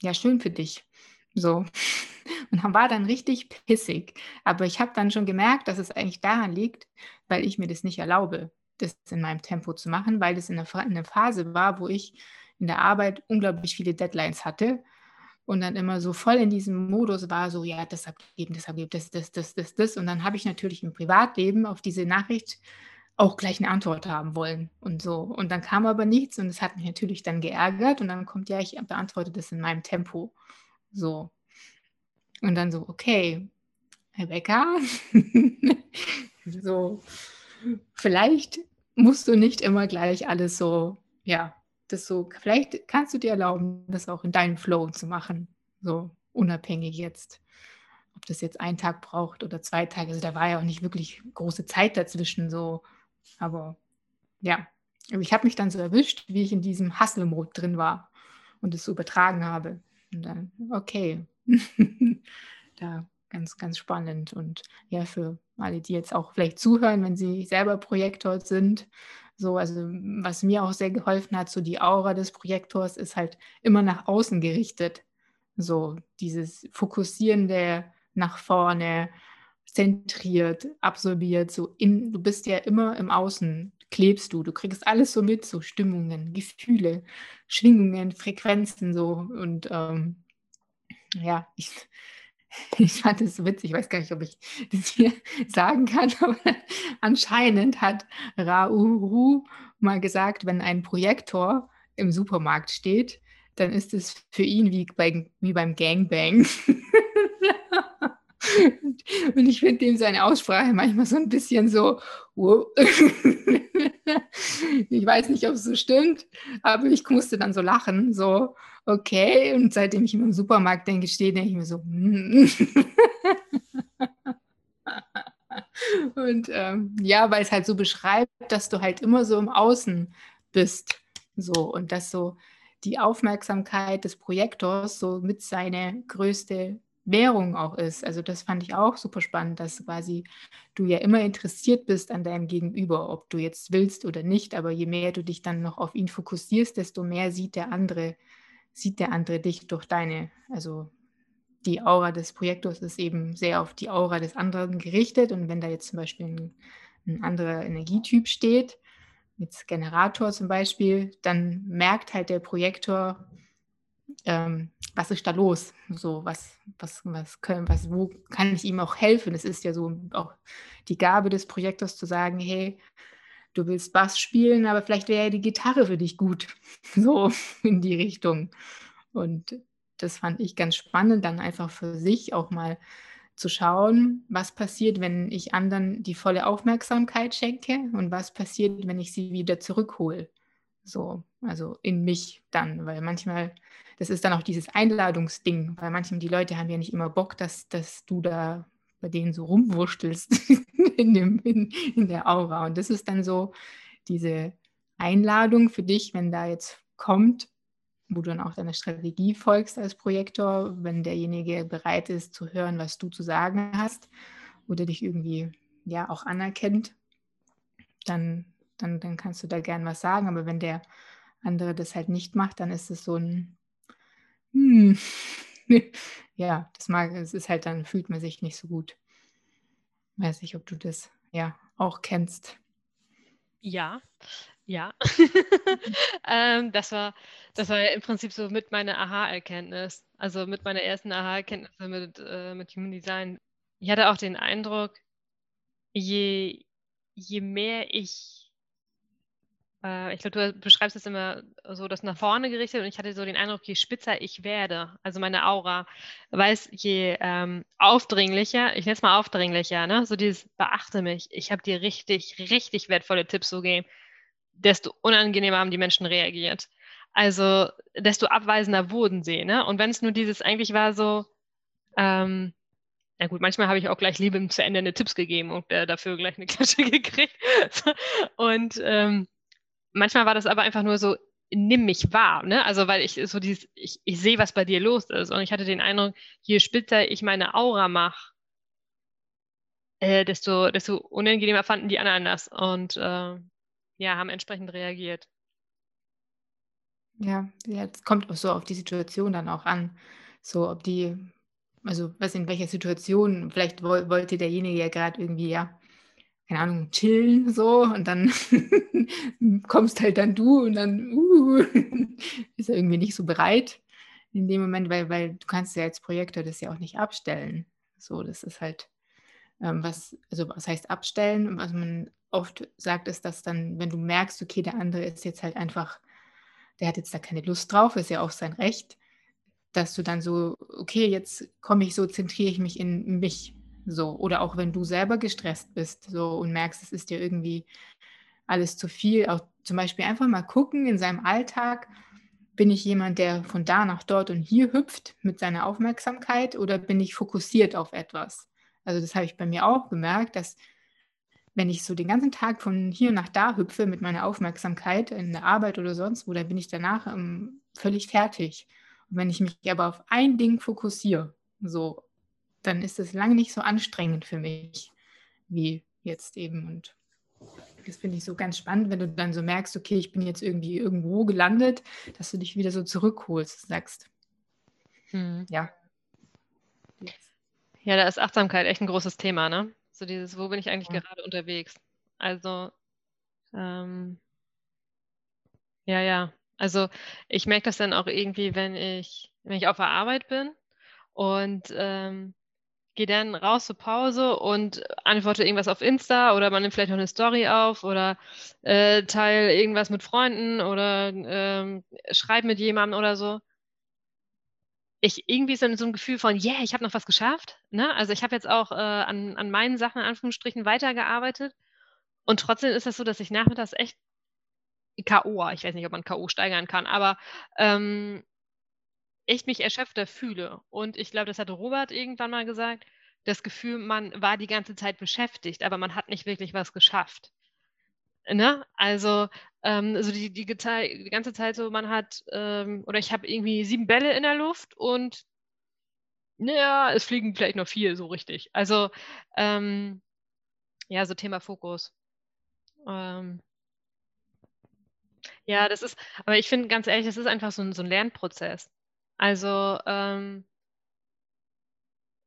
Ja, schön für dich. So. Und dann war dann richtig pissig. Aber ich habe dann schon gemerkt, dass es eigentlich daran liegt, weil ich mir das nicht erlaube, das in meinem Tempo zu machen, weil das in einer Phase war, wo ich in der Arbeit unglaublich viele Deadlines hatte und dann immer so voll in diesem Modus war, so, ja, das abgeben, das abgeben, das, das, das, das, das. Und dann habe ich natürlich im Privatleben auf diese Nachricht auch gleich eine Antwort haben wollen und so. Und dann kam aber nichts und es hat mich natürlich dann geärgert und dann kommt, ja, ich beantworte das in meinem Tempo. So. Und dann so, okay, Rebecca, so, vielleicht musst du nicht immer gleich alles so, ja, das so, vielleicht kannst du dir erlauben, das auch in deinem Flow zu machen, so unabhängig jetzt, ob das jetzt einen Tag braucht oder zwei Tage. Also da war ja auch nicht wirklich große Zeit dazwischen, so, aber ja, ich habe mich dann so erwischt, wie ich in diesem Hustle-Mode drin war und es so übertragen habe. Und dann, okay, da ganz, ganz spannend. Und ja, für alle, die jetzt auch vielleicht zuhören, wenn sie selber Projektor sind so, also was mir auch sehr geholfen hat, so die Aura des Projektors ist halt immer nach außen gerichtet. So dieses Fokussierende nach vorne, zentriert, absorbiert, so in, du bist ja immer im Außen, klebst du, du kriegst alles so mit, so Stimmungen, Gefühle, Schwingungen, Frequenzen so und ähm, ja, ich, ich fand es witzig, ich weiß gar nicht, ob ich das hier sagen kann, aber anscheinend hat Rauru mal gesagt, wenn ein Projektor im Supermarkt steht, dann ist es für ihn wie, bei, wie beim Gangbang. Und ich finde dem seine Aussprache manchmal so ein bisschen so, ich weiß nicht, ob es so stimmt, aber ich musste dann so lachen, so, okay. Und seitdem ich im Supermarkt denke, stehe, denke ich mir so, hm. Und ähm, ja, weil es halt so beschreibt, dass du halt immer so im Außen bist. So, und dass so die Aufmerksamkeit des Projektors so mit seine größte Währung auch ist. Also das fand ich auch super spannend, dass quasi du ja immer interessiert bist an deinem Gegenüber, ob du jetzt willst oder nicht. Aber je mehr du dich dann noch auf ihn fokussierst, desto mehr sieht der andere, sieht der andere dich durch deine, also die Aura des Projektors ist eben sehr auf die Aura des anderen gerichtet. Und wenn da jetzt zum Beispiel ein, ein anderer Energietyp steht, mit Generator zum Beispiel, dann merkt halt der Projektor, ähm, was ist da los? So, was, was, was können, was, wo kann ich ihm auch helfen? Es ist ja so auch die Gabe des Projektors zu sagen, hey, du willst Bass spielen, aber vielleicht wäre ja die Gitarre für dich gut. So in die Richtung. Und das fand ich ganz spannend, dann einfach für sich auch mal zu schauen, was passiert, wenn ich anderen die volle Aufmerksamkeit schenke und was passiert, wenn ich sie wieder zurückhole. So, also in mich dann, weil manchmal das ist dann auch dieses Einladungsding, weil manchmal die Leute haben ja nicht immer Bock, dass, dass du da bei denen so rumwurschtelst in, dem, in, in der Aura. Und das ist dann so diese Einladung für dich, wenn da jetzt kommt, wo du dann auch deiner Strategie folgst als Projektor, wenn derjenige bereit ist zu hören, was du zu sagen hast oder dich irgendwie ja auch anerkennt, dann, dann, dann kannst du da gern was sagen. Aber wenn der andere das halt nicht macht, dann ist es so ein hm. ja, das mag, es ist halt dann, fühlt man sich nicht so gut. Weiß nicht, ob du das ja auch kennst. Ja, ja. ähm, das, war, das war ja im Prinzip so mit meiner Aha-Erkenntnis. Also mit meiner ersten Aha-Erkenntnis mit, äh, mit Human Design. Ich hatte auch den Eindruck, je, je mehr ich äh, ich glaube, du beschreibst es immer so, das nach vorne gerichtet und ich hatte so den Eindruck, je spitzer ich werde, also meine Aura, weiß, je ähm, aufdringlicher, ich nenne es mal aufdringlicher, ne? so dieses beachte mich, ich habe dir richtig, richtig wertvolle Tipps so gegeben. desto unangenehmer haben die Menschen reagiert. Also desto abweisender wurden sie. Ne? Und wenn es nur dieses eigentlich war so, ähm, ja gut, manchmal habe ich auch gleich liebend zu Ende Tipps gegeben und äh, dafür gleich eine Klatsche gekriegt. und ähm, manchmal war das aber einfach nur so, nimm mich wahr, ne? Also weil ich so dieses, ich, ich sehe, was bei dir los ist. Und ich hatte den Eindruck, je spitzer ich meine Aura mache, äh, desto, desto unangenehmer fanden die anderen das und äh, ja, haben entsprechend reagiert. Ja, es kommt auch so auf die Situation dann auch an. So, ob die, also was in welcher Situation, vielleicht wollte derjenige ja gerade irgendwie, ja, keine Ahnung, chillen so und dann kommst halt dann du und dann uh, ist er irgendwie nicht so bereit in dem Moment, weil, weil du kannst ja als Projektor das ja auch nicht abstellen. So, das ist halt ähm, was, also was heißt abstellen? Was man oft sagt, ist, dass dann, wenn du merkst, okay, der andere ist jetzt halt einfach, der hat jetzt da keine Lust drauf, ist ja auch sein Recht, dass du dann so, okay, jetzt komme ich so, zentriere ich mich in mich so. Oder auch wenn du selber gestresst bist so und merkst, es ist dir irgendwie alles zu viel, auch zum Beispiel einfach mal gucken in seinem Alltag, bin ich jemand, der von da nach dort und hier hüpft mit seiner Aufmerksamkeit oder bin ich fokussiert auf etwas? Also das habe ich bei mir auch gemerkt, dass wenn ich so den ganzen Tag von hier nach da hüpfe mit meiner Aufmerksamkeit in der Arbeit oder sonst wo, dann bin ich danach ähm, völlig fertig. Und wenn ich mich aber auf ein Ding fokussiere, so dann ist es lange nicht so anstrengend für mich wie jetzt eben. Und das finde ich so ganz spannend, wenn du dann so merkst, okay, ich bin jetzt irgendwie irgendwo gelandet, dass du dich wieder so zurückholst, sagst. Hm. Ja. Ja, da ist Achtsamkeit echt ein großes Thema, ne? So dieses, wo bin ich eigentlich ja. gerade unterwegs? Also, ähm, ja, ja. Also ich merke das dann auch irgendwie, wenn ich, wenn ich auf der Arbeit bin und ähm, gehe dann raus zur Pause und antworte irgendwas auf Insta oder man nimmt vielleicht noch eine Story auf oder äh, teile irgendwas mit Freunden oder ähm, schreibt mit jemandem oder so. Ich irgendwie so, so ein Gefühl von, yeah, ich habe noch was geschafft. Ne? Also ich habe jetzt auch äh, an, an meinen Sachen in Anführungsstrichen weitergearbeitet und trotzdem ist das so, dass ich nachmittags echt K.O., ich weiß nicht, ob man K.O. steigern kann, aber ähm, echt mich erschöpfter fühle. Und ich glaube, das hatte Robert irgendwann mal gesagt, das Gefühl, man war die ganze Zeit beschäftigt, aber man hat nicht wirklich was geschafft. Ne? Also ähm, so die, die, die, ganze Zeit so, man hat, ähm, oder ich habe irgendwie sieben Bälle in der Luft und naja, es fliegen vielleicht noch vier so richtig. Also ähm, ja, so Thema Fokus. Ähm, ja, das ist, aber ich finde ganz ehrlich, das ist einfach so ein, so ein Lernprozess. Also, ähm,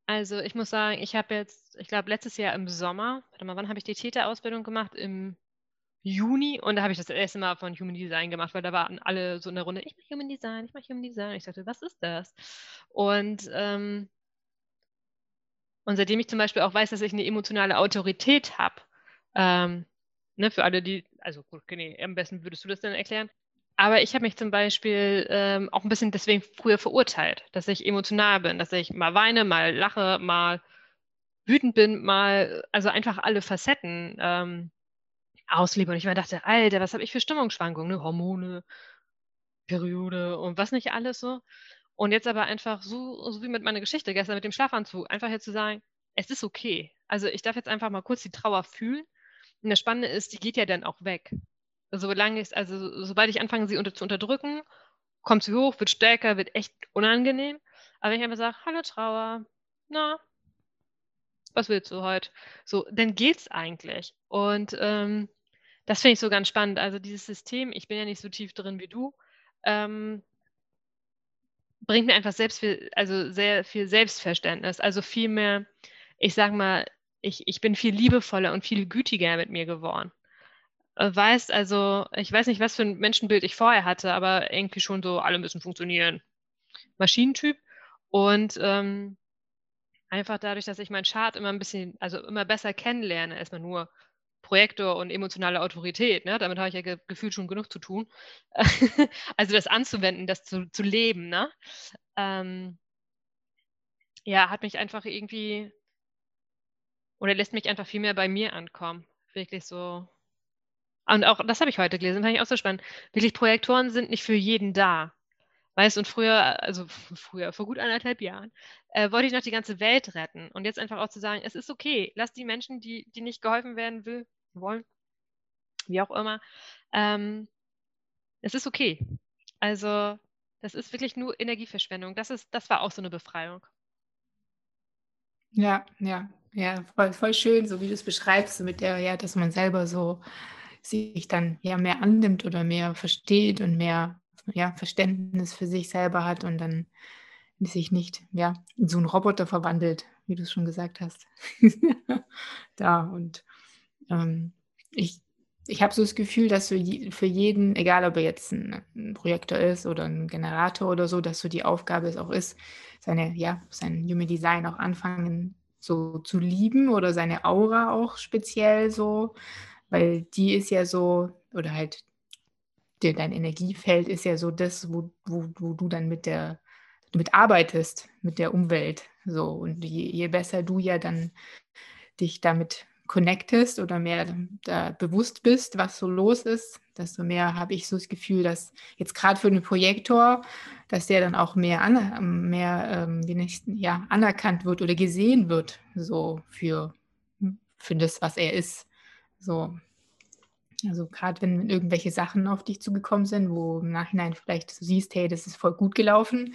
also ich muss sagen, ich habe jetzt, ich glaube, letztes Jahr im Sommer, warte mal, wann habe ich die Täterausbildung gemacht? Im Juni und da habe ich das erste Mal von Human Design gemacht, weil da waren alle so in der Runde, ich mache Human Design, ich mache Human Design. Ich dachte, was ist das? Und, ähm, und seitdem ich zum Beispiel auch weiß, dass ich eine emotionale Autorität habe, ähm, ne, für alle, die, also gut, nee, am besten würdest du das dann erklären. Aber ich habe mich zum Beispiel ähm, auch ein bisschen deswegen früher verurteilt, dass ich emotional bin, dass ich mal weine, mal lache, mal wütend bin, mal, also einfach alle Facetten ähm, auslebe. Und ich mir dachte, Alter, was habe ich für Stimmungsschwankungen, ne? Hormone, Periode und was nicht alles so. Und jetzt aber einfach so, so wie mit meiner Geschichte gestern mit dem Schlafanzug, einfach jetzt zu sagen, es ist okay. Also ich darf jetzt einfach mal kurz die Trauer fühlen. Und das Spannende ist, die geht ja dann auch weg solange ich, also sobald ich anfange, sie unter, zu unterdrücken, kommt sie hoch, wird stärker, wird echt unangenehm. Aber wenn ich einfach sage, hallo Trauer, na, was willst du heute? So, dann geht's eigentlich. Und ähm, das finde ich so ganz spannend. Also dieses System, ich bin ja nicht so tief drin wie du, ähm, bringt mir einfach selbst viel, also sehr viel Selbstverständnis. Also viel mehr, ich sag mal, ich, ich bin viel liebevoller und viel gütiger mit mir geworden. Weißt, also ich weiß nicht, was für ein Menschenbild ich vorher hatte, aber irgendwie schon so, alle müssen funktionieren. Maschinentyp. Und ähm, einfach dadurch, dass ich meinen Chart immer ein bisschen, also immer besser kennenlerne, erstmal nur Projektor und emotionale Autorität, ne? damit habe ich ja ge gefühlt schon genug zu tun. also das anzuwenden, das zu, zu leben, ne? Ähm, ja, hat mich einfach irgendwie oder lässt mich einfach viel mehr bei mir ankommen. Wirklich so und auch, das habe ich heute gelesen, fand ich auch so spannend. Wirklich, Projektoren sind nicht für jeden da. Weißt und früher, also früher, vor gut anderthalb Jahren, äh, wollte ich noch die ganze Welt retten. Und jetzt einfach auch zu sagen, es ist okay, lass die Menschen, die, die nicht geholfen werden will, wollen, wie auch immer, ähm, es ist okay. Also, das ist wirklich nur Energieverschwendung. Das ist, das war auch so eine Befreiung. Ja, ja, ja, voll, voll schön, so wie du es beschreibst, mit der, ja, dass man selber so sich dann ja mehr annimmt oder mehr versteht und mehr ja, Verständnis für sich selber hat und dann sich nicht ja, in so einen Roboter verwandelt, wie du es schon gesagt hast. da und ähm, ich, ich habe so das Gefühl, dass für, für jeden, egal ob er jetzt ein, ein, Projektor ist oder ein Generator oder so, dass so die Aufgabe es auch ist, seine, ja, sein Human Design auch anfangen so zu lieben oder seine Aura auch speziell so, weil die ist ja so, oder halt der, dein Energiefeld ist ja so das, wo, wo, wo du dann mit der, mit arbeitest, mit der Umwelt. So. Und je, je besser du ja dann dich damit connectest oder mehr da bewusst bist, was so los ist, desto mehr habe ich so das Gefühl, dass jetzt gerade für den Projektor, dass der dann auch mehr, an, mehr ähm, nicht, ja, anerkannt wird oder gesehen wird, so für, für das, was er ist. So, also gerade wenn irgendwelche Sachen auf dich zugekommen sind, wo im Nachhinein vielleicht du siehst, hey, das ist voll gut gelaufen,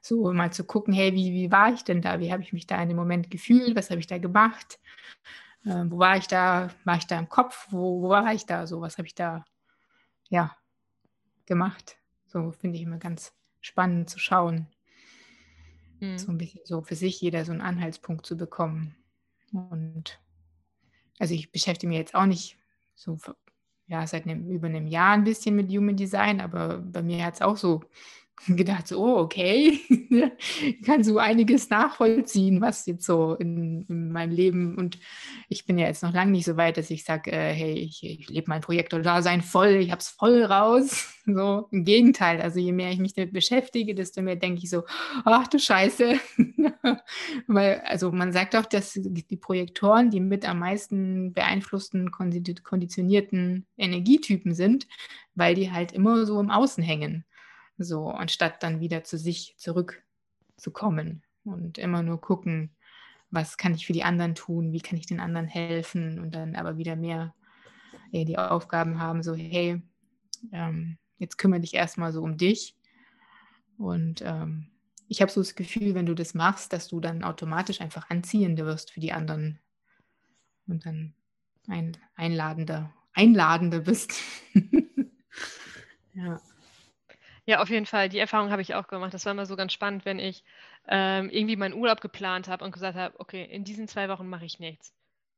so mal zu gucken, hey, wie, wie war ich denn da? Wie habe ich mich da in dem Moment gefühlt? Was habe ich da gemacht? Äh, wo war ich da? War ich da im Kopf? Wo, wo war ich da? So, was habe ich da ja, gemacht? So finde ich immer ganz spannend zu schauen. Mhm. So ein bisschen so für sich jeder so einen Anhaltspunkt zu bekommen. Und also ich beschäftige mich jetzt auch nicht so ja, seit einem, über einem Jahr ein bisschen mit Human Design, aber bei mir hat es auch so gedacht, so, oh, okay, ich kann so einiges nachvollziehen, was jetzt so in, in, meinem Leben und ich bin ja jetzt noch lange nicht so weit, dass ich sage, äh, hey, ich, ich lebe mein Projekt oder Dasein voll, ich habe es voll raus. So, im Gegenteil, also je mehr ich mich damit beschäftige, desto mehr denke ich so, ach du Scheiße. Weil, also man sagt auch, dass die Projektoren die mit am meisten beeinflussten, konditionierten Energietypen sind, weil die halt immer so im Außen hängen. So, anstatt dann wieder zu sich zurückzukommen und immer nur gucken, was kann ich für die anderen tun, wie kann ich den anderen helfen und dann aber wieder mehr ja, die Aufgaben haben, so, hey, ähm, jetzt kümmere dich erstmal so um dich. Und ähm, ich habe so das Gefühl, wenn du das machst, dass du dann automatisch einfach anziehender wirst für die anderen und dann ein einladender, einladender bist. ja. Ja, auf jeden Fall. Die Erfahrung habe ich auch gemacht. Das war immer so ganz spannend, wenn ich ähm, irgendwie meinen Urlaub geplant habe und gesagt habe, okay, in diesen zwei Wochen mache ich nichts.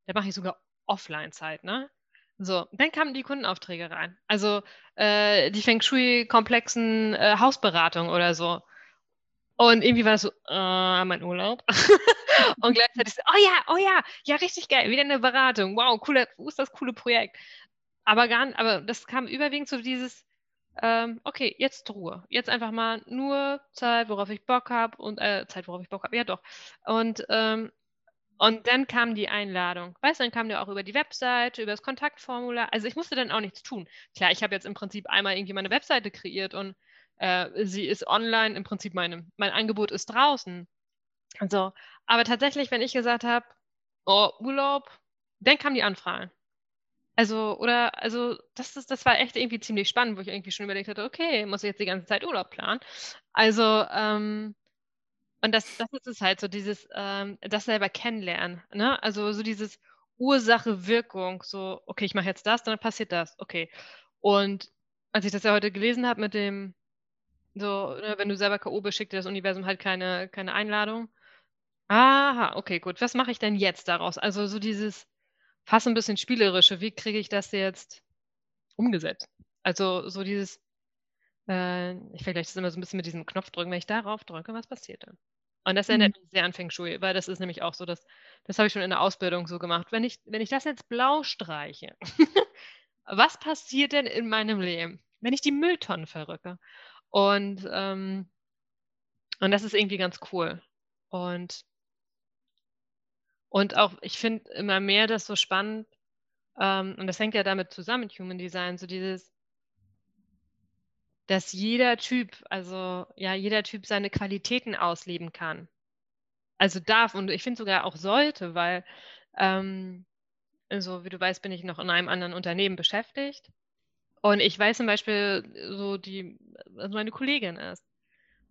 Da mache ich sogar Offline-Zeit, ne? So, dann kamen die Kundenaufträge rein. Also äh, die Feng Shui-komplexen äh, Hausberatung oder so. Und irgendwie war das so, äh, mein Urlaub. und gleichzeitig so, oh ja, oh ja, ja, richtig geil, wieder eine Beratung. Wow, cooler, wo ist das coole Projekt? Aber gar nicht, aber das kam überwiegend so dieses, ähm, okay, jetzt Ruhe. Jetzt einfach mal nur Zeit, worauf ich Bock habe und äh, Zeit, worauf ich Bock habe. Ja, doch. Und, ähm, und dann kam die Einladung. Weißt du, dann kam der auch über die Webseite, über das Kontaktformular. Also ich musste dann auch nichts tun. Klar, ich habe jetzt im Prinzip einmal irgendwie meine Webseite kreiert und äh, sie ist online. Im Prinzip meine, mein Angebot ist draußen. Also, aber tatsächlich, wenn ich gesagt habe, oh, Urlaub, dann kam die Anfrage. Also, oder, also, das ist, das war echt irgendwie ziemlich spannend, wo ich irgendwie schon überlegt hatte, okay, muss ich jetzt die ganze Zeit Urlaub planen? Also, ähm, und das, das ist es halt so, dieses, ähm, das selber kennenlernen, ne? Also so dieses Ursache-Wirkung, so, okay, ich mache jetzt das, dann passiert das, okay. Und als ich das ja heute gelesen habe mit dem, so, ne, wenn du selber K.O. bist, schickt dir das Universum halt keine, keine Einladung. Aha, okay, gut. Was mache ich denn jetzt daraus? Also so dieses, fast ein bisschen spielerische. Wie kriege ich das jetzt umgesetzt? Also so dieses, äh, ich vergleiche das immer so ein bisschen mit diesem Knopf drücken. Wenn ich darauf drücke, was passiert dann? Und das erinnert mhm. mich sehr an Feng Shui, weil das ist nämlich auch so, dass, das habe ich schon in der Ausbildung so gemacht. Wenn ich, wenn ich das jetzt blau streiche, was passiert denn in meinem Leben, wenn ich die Mülltonnen verrücke? Und, ähm, und das ist irgendwie ganz cool. Und und auch, ich finde immer mehr das so spannend, Ähm, und das hängt ja damit zusammen, Human Design, so dieses, dass jeder Typ, also ja, jeder Typ seine Qualitäten ausleben kann. Also darf und ich finde sogar auch sollte, weil, ähm, also wie du weißt, bin ich noch in einem anderen Unternehmen beschäftigt. Und ich weiß zum Beispiel, so die, also meine Kollegin ist.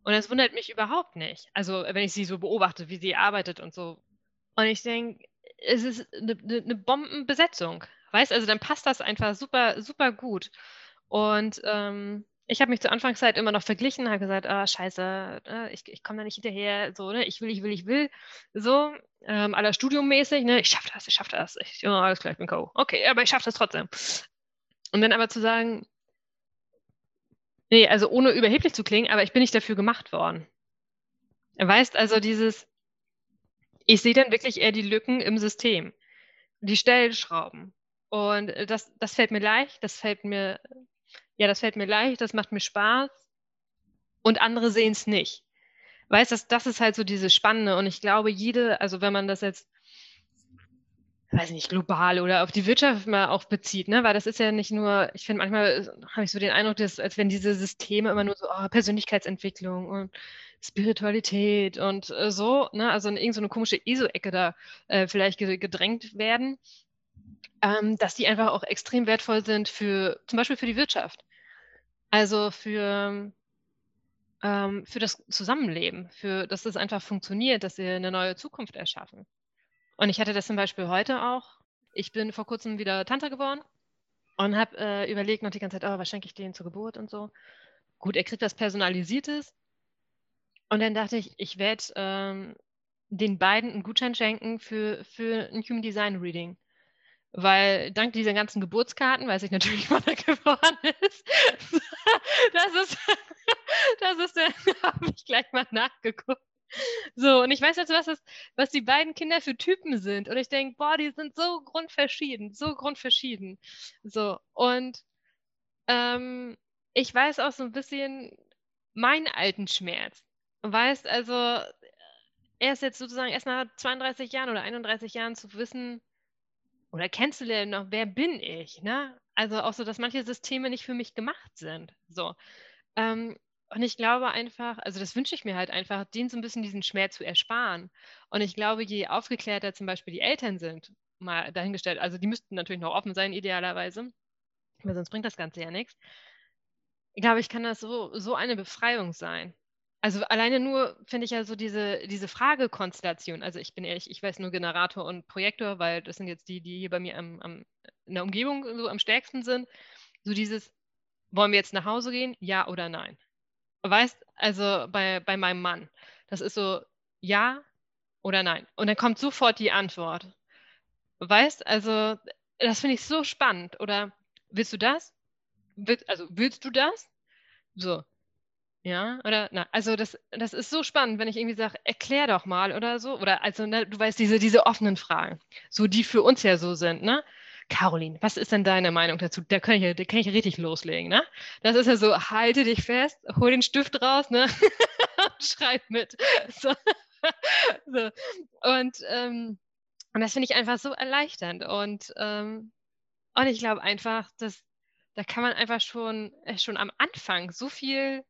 Und das wundert mich überhaupt nicht. Also wenn ich sie so beobachte, wie sie arbeitet und so. Und ich denke, es ist eine, eine Bombenbesetzung. Weißt also dann passt das einfach super, super gut. Und ähm, ich habe mich zur Anfangszeit immer noch verglichen, habe gesagt, ah, scheiße, äh, ich, ich komme da nicht hinterher, so, ne, ich will, ich will, ich will, so, ähm, aller Studiummäßig, ne, ich schaffe das, ich schaffe das, ich, ja, alles klar, ich bin Co. Okay, aber ich schaffe das trotzdem. Und dann aber zu sagen, nee, also ohne überheblich zu klingen, aber ich bin nicht dafür gemacht worden. Weißt also dieses, ich sehe dann wirklich eher die Lücken im System, die Stellschrauben. Und das, das fällt mir leicht, das fällt mir ja, das fällt mir leicht, das macht mir Spaß und andere sehen es nicht. Weißt du, das, das ist halt so dieses Spannende und ich glaube, jede, also wenn man das jetzt, weiß nicht, global oder auf die Wirtschaft mal auch bezieht, ne, weil das ist ja nicht nur, ich finde manchmal habe ich so den Eindruck, dass als wenn diese Systeme immer nur so oh, Persönlichkeitsentwicklung und Spiritualität und äh, so, ne, also in irgendeine so komische ESO-Ecke da äh, vielleicht gedrängt werden ähm, dass die einfach auch extrem wertvoll sind für zum Beispiel für die Wirtschaft. Also für, ähm, für das Zusammenleben, für dass es einfach funktioniert, dass wir eine neue Zukunft erschaffen. Und ich hatte das zum Beispiel heute auch. Ich bin vor kurzem wieder Tante geworden und habe äh, überlegt noch die ganze Zeit, oh, was schenke ich denen zur Geburt und so. Gut, er kriegt was Personalisiertes. Und dann dachte ich, ich werde ähm, den beiden einen Gutschein schenken für, für ein Human Design Reading weil dank dieser ganzen Geburtskarten weiß ich natürlich, wann er geworden ist. das ist, das ist, habe ich gleich mal nachgeguckt. So, und ich weiß jetzt, was, das, was die beiden Kinder für Typen sind. Und ich denke, boah, die sind so grundverschieden, so grundverschieden. So, und ähm, ich weiß auch so ein bisschen meinen alten Schmerz. Weißt, also, er ist jetzt sozusagen erst nach 32 Jahren oder 31 Jahren zu wissen, oder kennst du denn noch, wer bin ich? Ne? Also auch so, dass manche Systeme nicht für mich gemacht sind. So. Ähm, und ich glaube einfach, also das wünsche ich mir halt einfach, denen so ein bisschen diesen Schmerz zu ersparen. Und ich glaube, je aufgeklärter zum Beispiel die Eltern sind, mal dahingestellt, also die müssten natürlich noch offen sein, idealerweise, weil sonst bringt das Ganze ja nichts. Ich glaube, ich kann das so, so eine Befreiung sein. Also alleine nur finde ich ja so diese, diese Fragekonstellation. Also ich bin ehrlich, ich weiß nur Generator und Projektor, weil das sind jetzt die, die hier bei mir am, am, in der Umgebung so am stärksten sind. So dieses, wollen wir jetzt nach Hause gehen? Ja oder nein? Weißt, also bei, bei meinem Mann, das ist so, ja oder nein. Und dann kommt sofort die Antwort. Weißt, also das finde ich so spannend. Oder willst du das? also willst du das? So, ja, oder na, also das, das ist so spannend, wenn ich irgendwie sage, erklär doch mal oder so. Oder also, ne, du weißt, diese, diese offenen Fragen, so die für uns ja so sind, ne? Caroline, was ist denn deine Meinung dazu? Da kann ich, da kann ich richtig loslegen, ne? Das ist ja so, halte dich fest, hol den Stift raus, ne? und schreib mit. So. so. Und, ähm, und das finde ich einfach so erleichternd. Und, ähm, und ich glaube einfach, dass da kann man einfach schon, äh, schon am Anfang so viel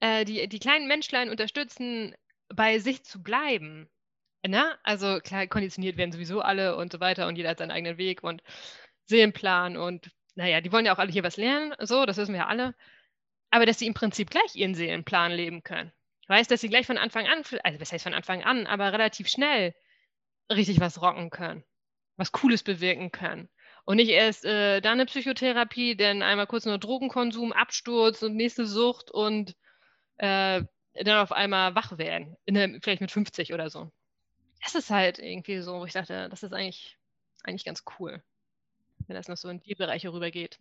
äh, die, die kleinen Menschlein unterstützen, bei sich zu bleiben. Ne? Also klar, konditioniert werden sowieso alle und so weiter und jeder hat seinen eigenen Weg und Seelenplan und naja, die wollen ja auch alle hier was lernen, so, das wissen wir ja alle. Aber dass sie im Prinzip gleich ihren Seelenplan leben können. Weiß, dass sie gleich von Anfang an, also was heißt von Anfang an, aber relativ schnell richtig was rocken können, was Cooles bewirken können. Und nicht erst äh, da eine Psychotherapie, denn einmal kurz nur Drogenkonsum, Absturz und nächste Sucht und äh, dann auf einmal wach werden, der, vielleicht mit 50 oder so. Das ist halt irgendwie so, wo ich dachte, das ist eigentlich, eigentlich ganz cool, wenn das noch so in die Bereiche rübergeht.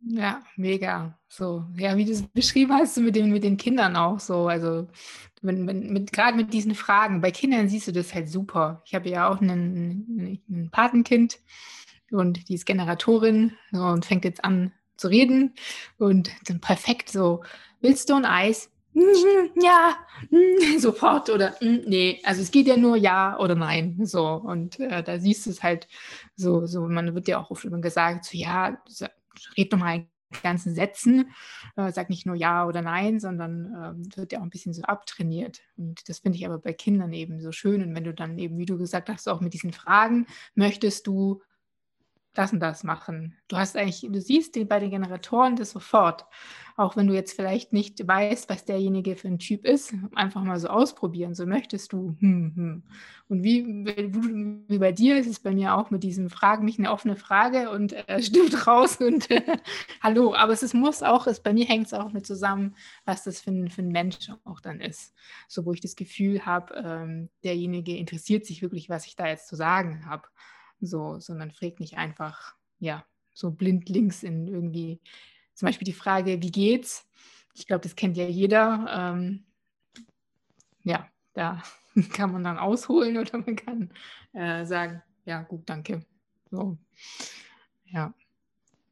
Ja, mega. So, ja, wie du es beschrieben hast, mit, den, mit den Kindern auch so. Also, wenn, wenn, mit, gerade mit diesen Fragen, bei Kindern siehst du das halt super. Ich habe ja auch ein, ein Patenkind und die ist Generatorin und fängt jetzt an zu reden und dann perfekt so, willst du ein Eis? ja, sofort oder mm, nee, also es geht ja nur ja oder nein, so. Und äh, da siehst du es halt so, so, man wird ja auch oft immer gesagt, so ja, red doch mal in ganzen Sätzen, äh, sag nicht nur ja oder nein, sondern äh, wird ja auch ein bisschen so abtrainiert. Und das finde ich aber bei Kindern eben so schön. Und wenn du dann eben, wie du gesagt hast, auch mit diesen Fragen, möchtest du das und das machen. Du hast eigentlich, du siehst bei den Generatoren das sofort. Auch wenn du jetzt vielleicht nicht weißt, was derjenige für ein Typ ist, einfach mal so ausprobieren. So möchtest du. Hm, hm. Und wie, wie bei dir ist es bei mir auch mit diesem Frag mich eine offene Frage und äh, stimmt raus und äh, hallo. Aber es ist, muss auch, es, bei mir hängt es auch mit zusammen, was das für ein, für ein Mensch auch dann ist. So, wo ich das Gefühl habe, ähm, derjenige interessiert sich wirklich, was ich da jetzt zu sagen habe so, sondern fragt nicht einfach, ja, so blind links in irgendwie, zum Beispiel die Frage, wie geht's? Ich glaube, das kennt ja jeder. Ähm, ja, da kann man dann ausholen oder man kann äh, sagen, ja, gut, danke. So, ja.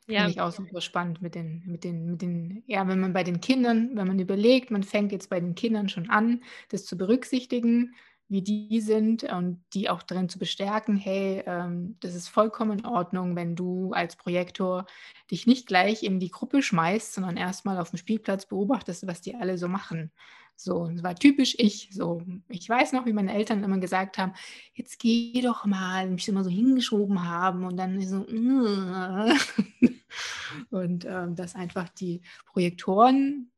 Ja. Finde ich auch super spannend mit den, mit den, mit den, ja, wenn man bei den Kindern, wenn man überlegt, man fängt jetzt bei den Kindern schon an, das zu berücksichtigen, wie die sind und die auch darin zu bestärken, hey, ähm, das ist vollkommen in Ordnung, wenn du als Projektor dich nicht gleich in die Gruppe schmeißt, sondern erstmal auf dem Spielplatz beobachtest, was die alle so machen. So, das war typisch ich. So, ich weiß noch, wie meine Eltern immer gesagt haben: Jetzt geh doch mal, mich immer so hingeschoben haben und dann so. und ähm, dass einfach die Projektoren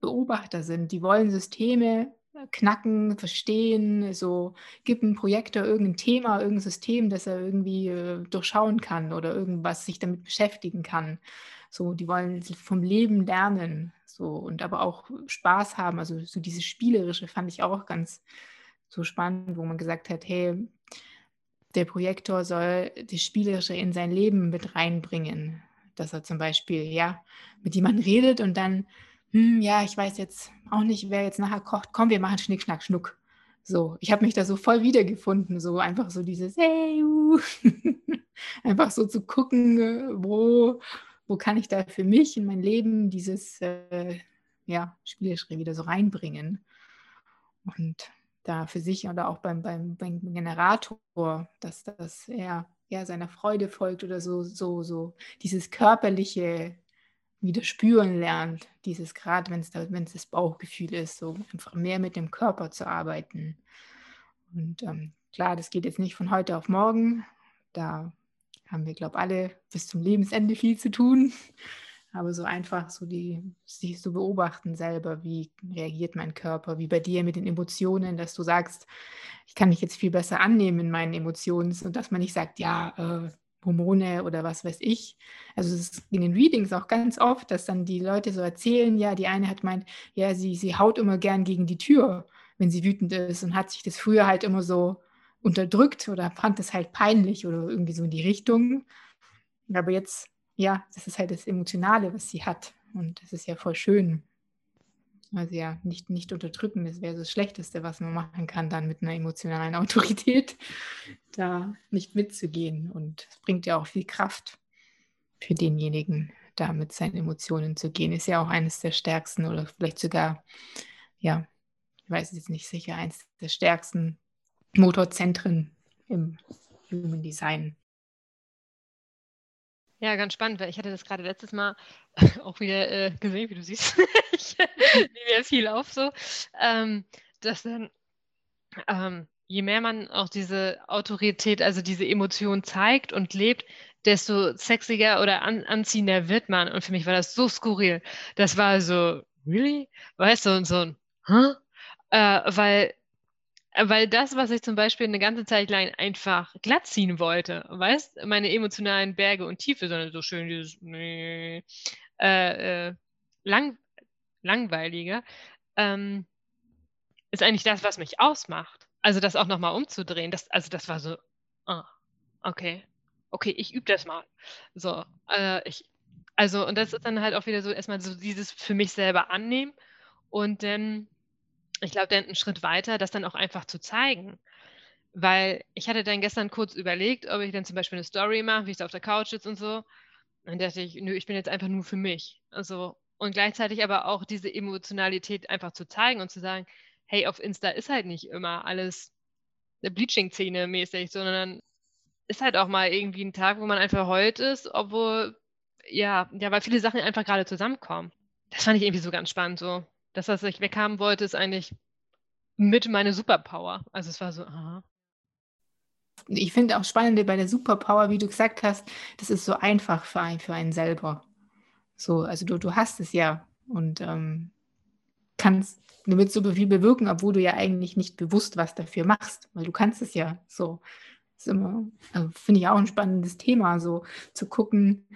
Beobachter sind. Die wollen Systeme knacken, verstehen, so gibt ein Projektor irgendein Thema, irgendein System, das er irgendwie äh, durchschauen kann oder irgendwas sich damit beschäftigen kann. So, die wollen vom Leben lernen, so und aber auch Spaß haben. Also so dieses Spielerische fand ich auch ganz so spannend, wo man gesagt hat, hey, der Projektor soll das Spielerische in sein Leben mit reinbringen. Dass er zum Beispiel ja mit jemandem redet und dann hm, ja, ich weiß jetzt auch nicht, wer jetzt nachher kocht. Komm, wir machen Schnick, Schnack, Schnuck. So, ich habe mich da so voll wiedergefunden, so einfach so dieses Hey, uh. einfach so zu gucken, äh, wo, wo kann ich da für mich in mein Leben dieses äh, ja, Spieleschrei wieder so reinbringen. Und da für sich oder auch beim, beim, beim Generator, dass das eher, eher seiner Freude folgt oder so, so, so dieses körperliche wieder spüren lernt, dieses gerade, wenn es das Bauchgefühl ist, so einfach mehr mit dem Körper zu arbeiten. Und ähm, klar, das geht jetzt nicht von heute auf morgen. Da haben wir, glaube ich, alle bis zum Lebensende viel zu tun. Aber so einfach so die, sich zu so beobachten selber, wie reagiert mein Körper, wie bei dir mit den Emotionen, dass du sagst, ich kann mich jetzt viel besser annehmen in meinen Emotionen und dass man nicht sagt, ja, äh, Hormone oder was weiß ich. Also es ist in den Readings auch ganz oft, dass dann die Leute so erzählen, ja, die eine hat meint, ja, sie, sie haut immer gern gegen die Tür, wenn sie wütend ist und hat sich das früher halt immer so unterdrückt oder fand es halt peinlich oder irgendwie so in die Richtung. Aber jetzt, ja, das ist halt das Emotionale, was sie hat. Und das ist ja voll schön. Also ja, nicht, nicht unterdrücken, das wäre das Schlechteste, was man machen kann, dann mit einer emotionalen Autorität da nicht mitzugehen. Und es bringt ja auch viel Kraft für denjenigen, da mit seinen Emotionen zu gehen. Ist ja auch eines der stärksten oder vielleicht sogar, ja, ich weiß jetzt nicht sicher, eines der stärksten Motorzentren im Human Design. Ja, ganz spannend, weil ich hatte das gerade letztes Mal auch wieder äh, gesehen, wie du siehst. ich nehme ja viel auf so, ähm, dass dann ähm, je mehr man auch diese Autorität, also diese Emotion zeigt und lebt, desto sexiger oder an, anziehender wird man. Und für mich war das so skurril. Das war so, really? Weißt du, und so ein, huh? Äh, weil weil das, was ich zum Beispiel eine ganze Zeit lang einfach glatt ziehen wollte, weißt, meine emotionalen Berge und Tiefe, sondern so schön dieses äh, äh, lang, langweilige, ähm, ist eigentlich das, was mich ausmacht. Also das auch nochmal umzudrehen, das, also das war so, ah, okay, okay, ich übe das mal. So, äh, ich, also und das ist dann halt auch wieder so erstmal so dieses für mich selber annehmen und dann ich glaube, dann einen Schritt weiter, das dann auch einfach zu zeigen. Weil ich hatte dann gestern kurz überlegt, ob ich dann zum Beispiel eine Story mache, wie ich da auf der Couch sitze und so. Dann dachte ich, nö, ich bin jetzt einfach nur für mich. Also, und gleichzeitig aber auch diese Emotionalität einfach zu zeigen und zu sagen, hey, auf Insta ist halt nicht immer alles eine Bleaching-Szene mäßig, sondern ist halt auch mal irgendwie ein Tag, wo man einfach heult ist, obwohl, ja, ja, weil viele Sachen einfach gerade zusammenkommen. Das fand ich irgendwie so ganz spannend. So, das, was ich weghaben wollte, ist eigentlich mit meine Superpower. Also es war so, aha. Ich finde auch spannend bei der Superpower, wie du gesagt hast, das ist so einfach für einen, für einen selber. So, also du, du hast es ja und ähm, kannst damit so viel bewirken, obwohl du ja eigentlich nicht bewusst was dafür machst, weil du kannst es ja so. Also finde ich auch ein spannendes Thema, so zu gucken.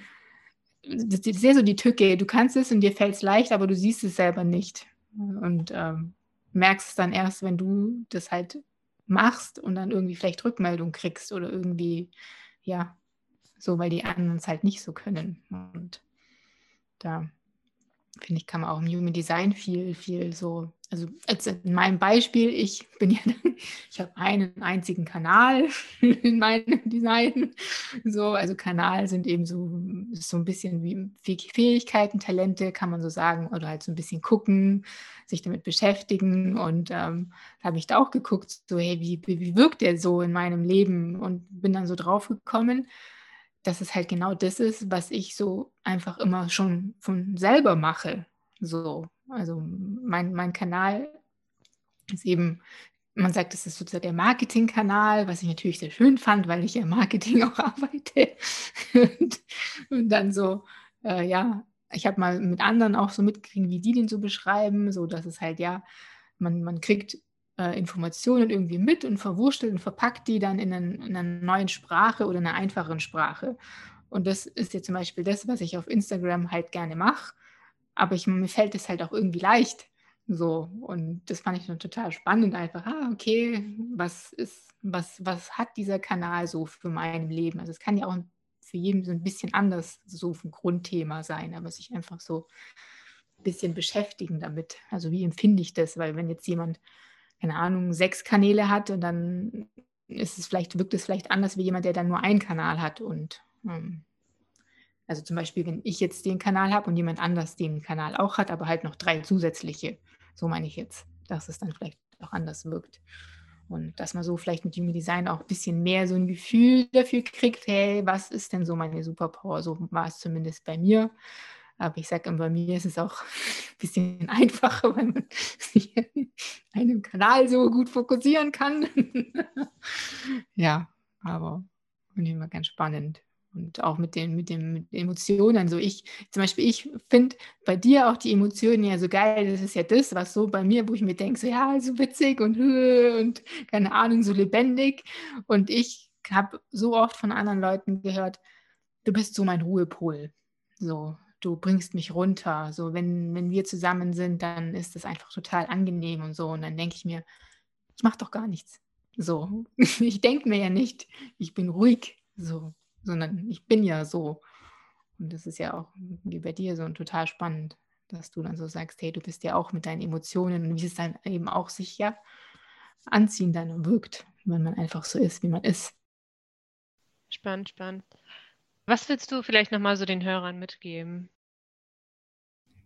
Das ist ja so die Tücke, du kannst es und dir fällt es leicht, aber du siehst es selber nicht. Und ähm, merkst es dann erst, wenn du das halt machst und dann irgendwie vielleicht Rückmeldung kriegst oder irgendwie, ja, so, weil die anderen es halt nicht so können. Und da finde ich, kann man auch im Human Design viel, viel so, also als in meinem Beispiel, ich bin ja, ich habe einen einzigen Kanal in meinem Design. So, also Kanal sind eben so, so ein bisschen wie Fähigkeiten, Talente, kann man so sagen, oder halt so ein bisschen gucken, sich damit beschäftigen. Und ähm, habe ich da auch geguckt, so, hey, wie, wie wirkt der so in meinem Leben? Und bin dann so drauf gekommen, dass es halt genau das ist, was ich so einfach immer schon von selber mache. So, also mein, mein Kanal ist eben, man sagt, es ist sozusagen der Marketingkanal, was ich natürlich sehr schön fand, weil ich ja im Marketing auch arbeite. und, und dann so, äh, ja, ich habe mal mit anderen auch so mitgekriegt, wie die den so beschreiben, so dass es halt, ja, man, man kriegt äh, Informationen irgendwie mit und verwurstelt und verpackt die dann in, einen, in einer neuen Sprache oder einer einfachen Sprache. Und das ist jetzt zum Beispiel das, was ich auf Instagram halt gerne mache. Aber ich, mir fällt es halt auch irgendwie leicht. So, und das fand ich dann total spannend. Einfach, ah, okay, was ist, was, was hat dieser Kanal so für mein Leben? Also es kann ja auch für jeden so ein bisschen anders so ein Grundthema sein, aber sich einfach so ein bisschen beschäftigen damit. Also wie empfinde ich das? Weil wenn jetzt jemand keine Ahnung, sechs Kanäle hat und dann ist es vielleicht, wirkt es vielleicht anders wie jemand, der dann nur einen Kanal hat. Und ähm, also zum Beispiel, wenn ich jetzt den Kanal habe und jemand anders den Kanal auch hat, aber halt noch drei zusätzliche, so meine ich jetzt, dass es dann vielleicht auch anders wirkt. Und dass man so vielleicht mit Human Design auch ein bisschen mehr so ein Gefühl dafür kriegt, hey, was ist denn so meine Superpower? So war es zumindest bei mir. Aber ich sage bei mir ist es auch ein bisschen einfacher, weil man sich einen Kanal so gut fokussieren kann. ja, aber finde ich immer ganz spannend. Und auch mit den, mit den, mit Emotionen. So ich, zum Beispiel, ich finde bei dir auch die Emotionen ja so geil. Das ist ja das, was so bei mir, wo ich mir denke, so ja, so witzig und, und keine Ahnung, so lebendig. Und ich habe so oft von anderen Leuten gehört, du bist so mein Ruhepol. So, du bringst mich runter. So, wenn, wenn wir zusammen sind, dann ist es einfach total angenehm und so. Und dann denke ich mir, ich mache doch gar nichts. So, ich denke mir ja nicht, ich bin ruhig, so, sondern ich bin ja so. Und das ist ja auch wie bei dir so total spannend, dass du dann so sagst, hey, du bist ja auch mit deinen Emotionen und wie es dann eben auch sich ja anziehen dann wirkt, wenn man einfach so ist, wie man ist. Spannend, spannend. Was willst du vielleicht nochmal so den Hörern mitgeben?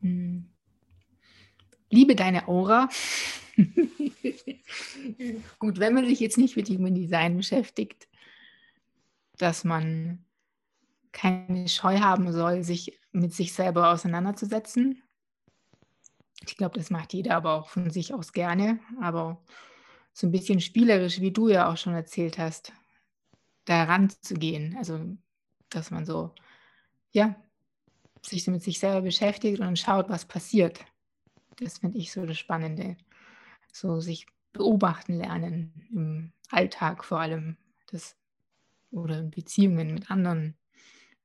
Hm. Liebe deine Aura. Gut, wenn man sich jetzt nicht mit Human Design beschäftigt, dass man keine Scheu haben soll, sich mit sich selber auseinanderzusetzen. Ich glaube, das macht jeder aber auch von sich aus gerne. Aber so ein bisschen spielerisch, wie du ja auch schon erzählt hast, da ranzugehen. Also dass man so, ja, sich mit sich selber beschäftigt und schaut, was passiert. Das finde ich so das Spannende. So sich beobachten lernen im Alltag vor allem. Das, oder in Beziehungen mit anderen.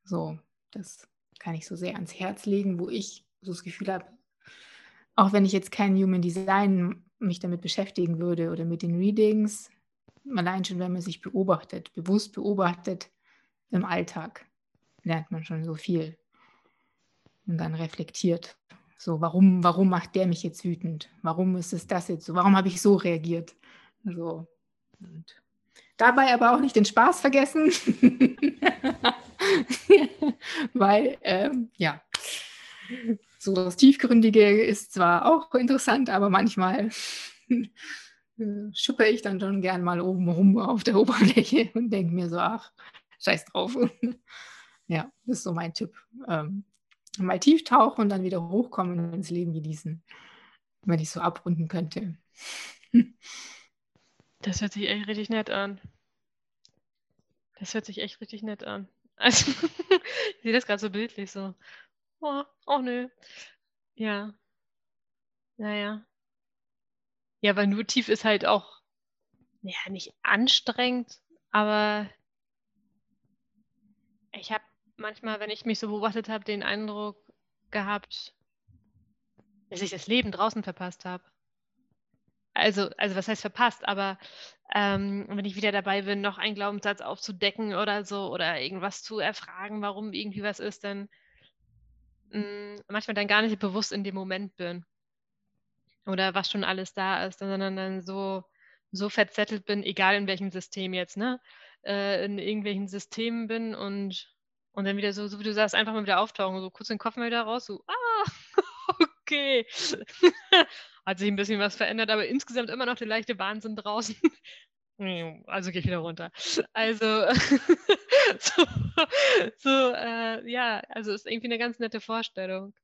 So, das kann ich so sehr ans Herz legen, wo ich so das Gefühl habe, auch wenn ich jetzt kein Human Design mich damit beschäftigen würde oder mit den Readings, allein schon, wenn man sich beobachtet, bewusst beobachtet, im Alltag lernt man schon so viel und dann reflektiert. So, warum, warum macht der mich jetzt wütend? Warum ist es das jetzt so? Warum habe ich so reagiert? So. Und dabei aber auch nicht den Spaß vergessen, weil, ähm, ja, So das Tiefgründige ist zwar auch interessant, aber manchmal schuppe ich dann schon gern mal oben rum auf der Oberfläche und denke mir so, ach, scheiß drauf. ja, das ist so mein Tipp. Ähm, mal tief tauchen und dann wieder hochkommen und ins Leben genießen, wenn ich so abrunden könnte. Das hört sich echt richtig nett an. Das hört sich echt richtig nett an. Also, ich sehe das gerade so bildlich so. Oh, oh nö. Ja. Naja. Ja, weil nur tief ist halt auch, ja, nicht anstrengend, aber ich habe manchmal, wenn ich mich so beobachtet habe, den Eindruck gehabt, dass ich das Leben draußen verpasst habe. Also, also was heißt verpasst, aber ähm, wenn ich wieder dabei bin, noch einen Glaubenssatz aufzudecken oder so oder irgendwas zu erfragen, warum irgendwie was ist, dann mh, mm, manchmal dann gar nicht bewusst in dem Moment bin oder was schon alles da ist, sondern dann so, so verzettelt bin, egal in welchem System jetzt, ne? Äh, in irgendwelchen Systemen bin und, und dann wieder so, so wie du sagst, einfach mal wieder auftauchen, so kurz den Kopf mal wieder raus, so, ah, okay. Hat sich ein bisschen was verändert, aber insgesamt immer noch der leichte Wahnsinn draußen. Also gehe ich wieder runter. Also, so, so äh, ja, also ist irgendwie eine ganz nette Vorstellung.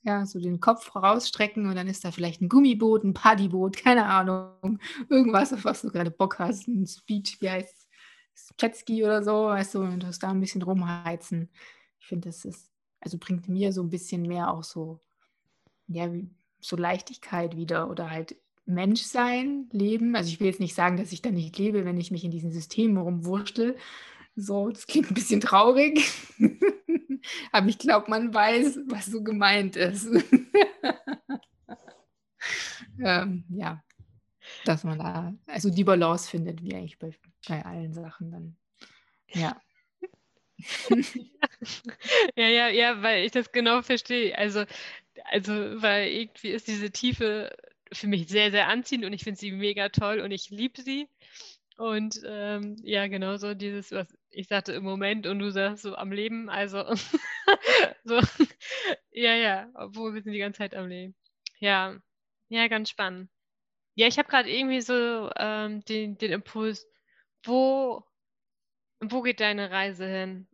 Ja, so den Kopf rausstrecken und dann ist da vielleicht ein Gummiboot, ein Paddyboot, keine Ahnung. Irgendwas, auf was du gerade Bock hast. Ein Speed, wie heißt? Jetski oder so, weißt du, und du da ein bisschen rumheizen. Ich finde, das ist, also bringt mir so ein bisschen mehr auch so, ja, so Leichtigkeit wieder oder halt Menschsein, Leben. Also ich will jetzt nicht sagen, dass ich da nicht lebe, wenn ich mich in diesen Systemen rumwurschtel. So, das klingt ein bisschen traurig. Aber ich glaube, man weiß, was so gemeint ist. ähm, ja, dass man da also die Balance findet, wie eigentlich bei, bei allen Sachen dann. Ja. ja, ja, ja, weil ich das genau verstehe. Also, also, weil irgendwie ist diese Tiefe für mich sehr, sehr anziehend und ich finde sie mega toll und ich liebe sie. Und ähm, ja, genau so dieses, was ich sagte im Moment und du sagst so am Leben, also so, ja, ja, obwohl wir sind die ganze Zeit am Leben. Ja, ja, ganz spannend. Ja, ich habe gerade irgendwie so ähm, den, den Impuls, wo, wo geht deine Reise hin?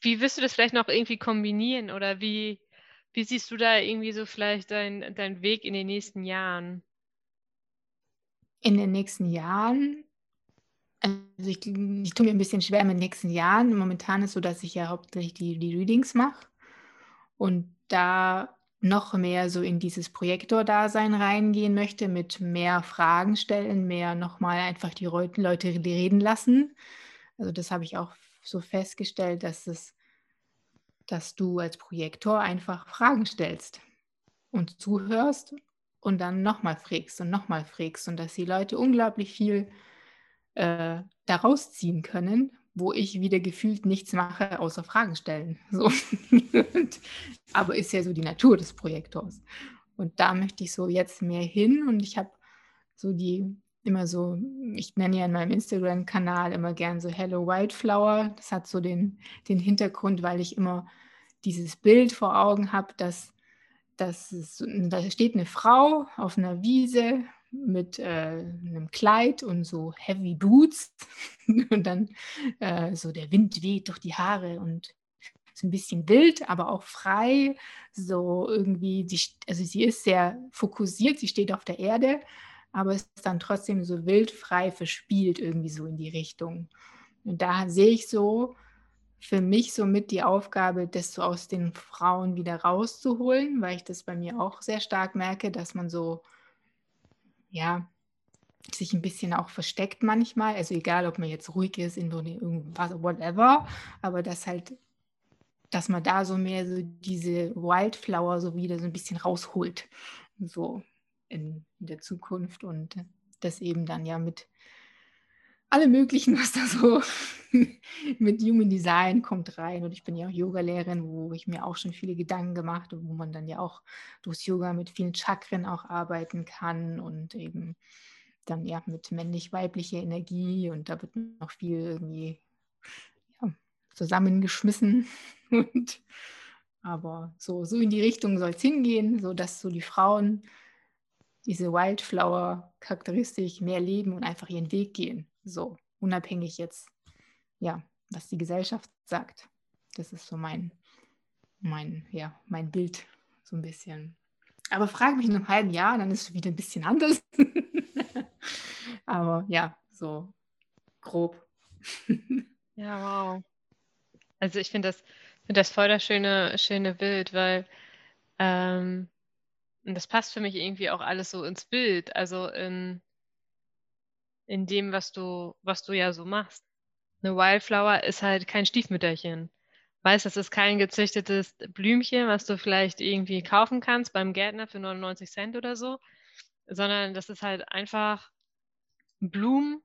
Wie wirst du das vielleicht noch irgendwie kombinieren oder wie, wie siehst du da irgendwie so vielleicht deinen dein Weg in den nächsten Jahren? In den nächsten Jahren, also ich, ich tue mir ein bisschen schwer mit den nächsten Jahren. Momentan ist es so, dass ich ja hauptsächlich die, die Readings mache und da noch mehr so in dieses Projektor-Dasein reingehen möchte, mit mehr Fragen stellen, mehr nochmal einfach die Leute reden lassen. Also das habe ich auch so festgestellt, dass es, dass du als Projektor einfach Fragen stellst und zuhörst und dann nochmal frägst und nochmal frägst und dass die Leute unglaublich viel äh, daraus ziehen können, wo ich wieder gefühlt nichts mache, außer Fragen stellen. So. aber ist ja so die Natur des Projektors. Und da möchte ich so jetzt mehr hin und ich habe so die immer so, ich nenne ja in meinem Instagram-Kanal immer gern so Hello Wildflower. Das hat so den, den Hintergrund, weil ich immer dieses Bild vor Augen habe, dass das ist, da steht eine Frau auf einer Wiese mit äh, einem Kleid und so Heavy Boots und dann äh, so der Wind weht durch die Haare und ist ein bisschen wild, aber auch frei. So irgendwie, die, also sie ist sehr fokussiert, sie steht auf der Erde, aber ist dann trotzdem so wild, frei, verspielt irgendwie so in die Richtung. Und da sehe ich so, für mich somit die Aufgabe, das so aus den Frauen wieder rauszuholen, weil ich das bei mir auch sehr stark merke, dass man so, ja, sich ein bisschen auch versteckt manchmal. Also egal, ob man jetzt ruhig ist, in irgendwas, whatever, aber das halt, dass man da so mehr so diese Wildflower so wieder so ein bisschen rausholt, so in, in der Zukunft und das eben dann ja mit alle möglichen, was da so mit Human Design kommt rein. Und ich bin ja auch Yoga-Lehrerin, wo ich mir auch schon viele Gedanken gemacht habe, wo man dann ja auch durchs Yoga mit vielen Chakren auch arbeiten kann und eben dann ja mit männlich-weiblicher Energie und da wird noch viel irgendwie ja, zusammengeschmissen. Und Aber so, so in die Richtung soll es hingehen, so dass so die Frauen diese Wildflower-Charakteristik mehr leben und einfach ihren Weg gehen. So, unabhängig jetzt, ja, was die Gesellschaft sagt. Das ist so mein, mein, ja, mein Bild, so ein bisschen. Aber frage mich in einem halben Jahr, dann ist es wieder ein bisschen anders. Aber ja, so grob. ja, wow. Also ich finde das, find das voll das schöne, schöne Bild, weil ähm, das passt für mich irgendwie auch alles so ins Bild. Also in, in dem, was du, was du ja so machst. Eine Wildflower ist halt kein Stiefmütterchen. Weißt, das ist kein gezüchtetes Blümchen, was du vielleicht irgendwie kaufen kannst beim Gärtner für 99 Cent oder so, sondern das ist halt einfach Blumen,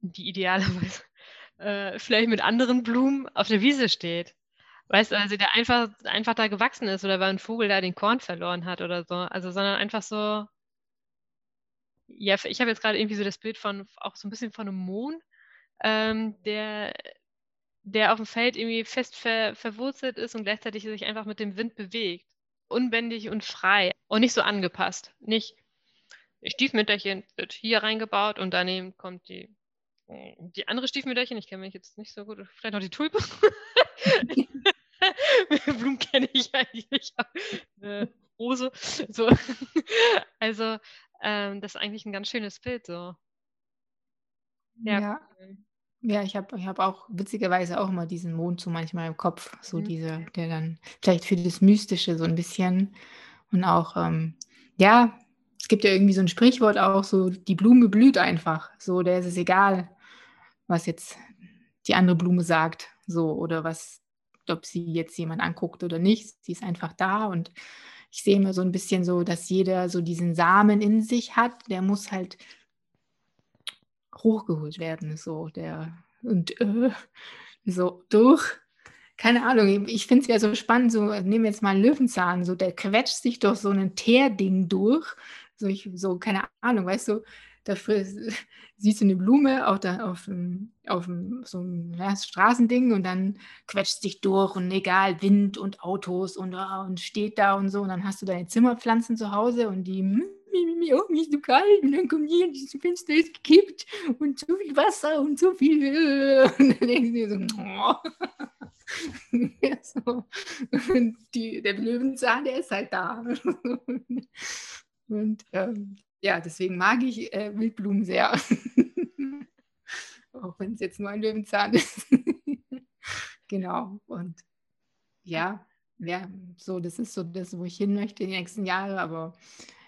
die idealerweise äh, vielleicht mit anderen Blumen auf der Wiese steht. Weißt du, also der einfach, einfach da gewachsen ist oder weil ein Vogel da den Korn verloren hat oder so. Also, sondern einfach so. Ja, ich habe jetzt gerade irgendwie so das Bild von, auch so ein bisschen von einem Mond, ähm, der, der auf dem Feld irgendwie fest ver, verwurzelt ist und gleichzeitig sich einfach mit dem Wind bewegt. Unbändig und frei und nicht so angepasst. Nicht Stiefmütterchen wird hier reingebaut und daneben kommt die, die andere Stiefmütterchen. Ich kenne mich jetzt nicht so gut. Vielleicht noch die Tulpe. Blumen kenne ich eigentlich nicht. Äh, Rose. So. Also, ähm, das ist eigentlich ein ganz schönes Bild. So. Ja. ja. Ja, ich habe ich hab auch witzigerweise auch immer diesen Mond so manchmal im Kopf, so mhm. diese, der dann vielleicht für das Mystische so ein bisschen und auch, ähm, ja, es gibt ja irgendwie so ein Sprichwort auch, so die Blume blüht einfach, so, der ist es egal, was jetzt die andere Blume sagt, so, oder was, ob sie jetzt jemand anguckt oder nicht, sie ist einfach da und ich sehe immer so ein bisschen so, dass jeder so diesen Samen in sich hat, der muss halt hochgeholt werden, so der und äh, so durch. Keine Ahnung, ich finde es ja so spannend, so nehmen wir jetzt mal einen Löwenzahn, so der quetscht sich durch so ein Teerding durch, so, ich, so keine Ahnung, weißt du, da siehst du eine Blume auf, der, auf, auf so einem ja, Straßending und dann quetscht sich durch und egal, Wind und Autos und, oh, und steht da und so und dann hast du deine Zimmerpflanzen zu Hause und die oh, mir ist so kalt und dann kommt hier, das Fenster ist gekippt und so viel Wasser und so viel. Äh, und dann denkst du dir so, oh. ja, so. Und die, der Löwenzahn, der ist halt da. und ähm, ja, deswegen mag ich äh, Wildblumen sehr. Auch wenn es jetzt nur ein Löwenzahn ist. genau. Und ja, ja, so, das ist so das, wo ich hin möchte die nächsten Jahre, aber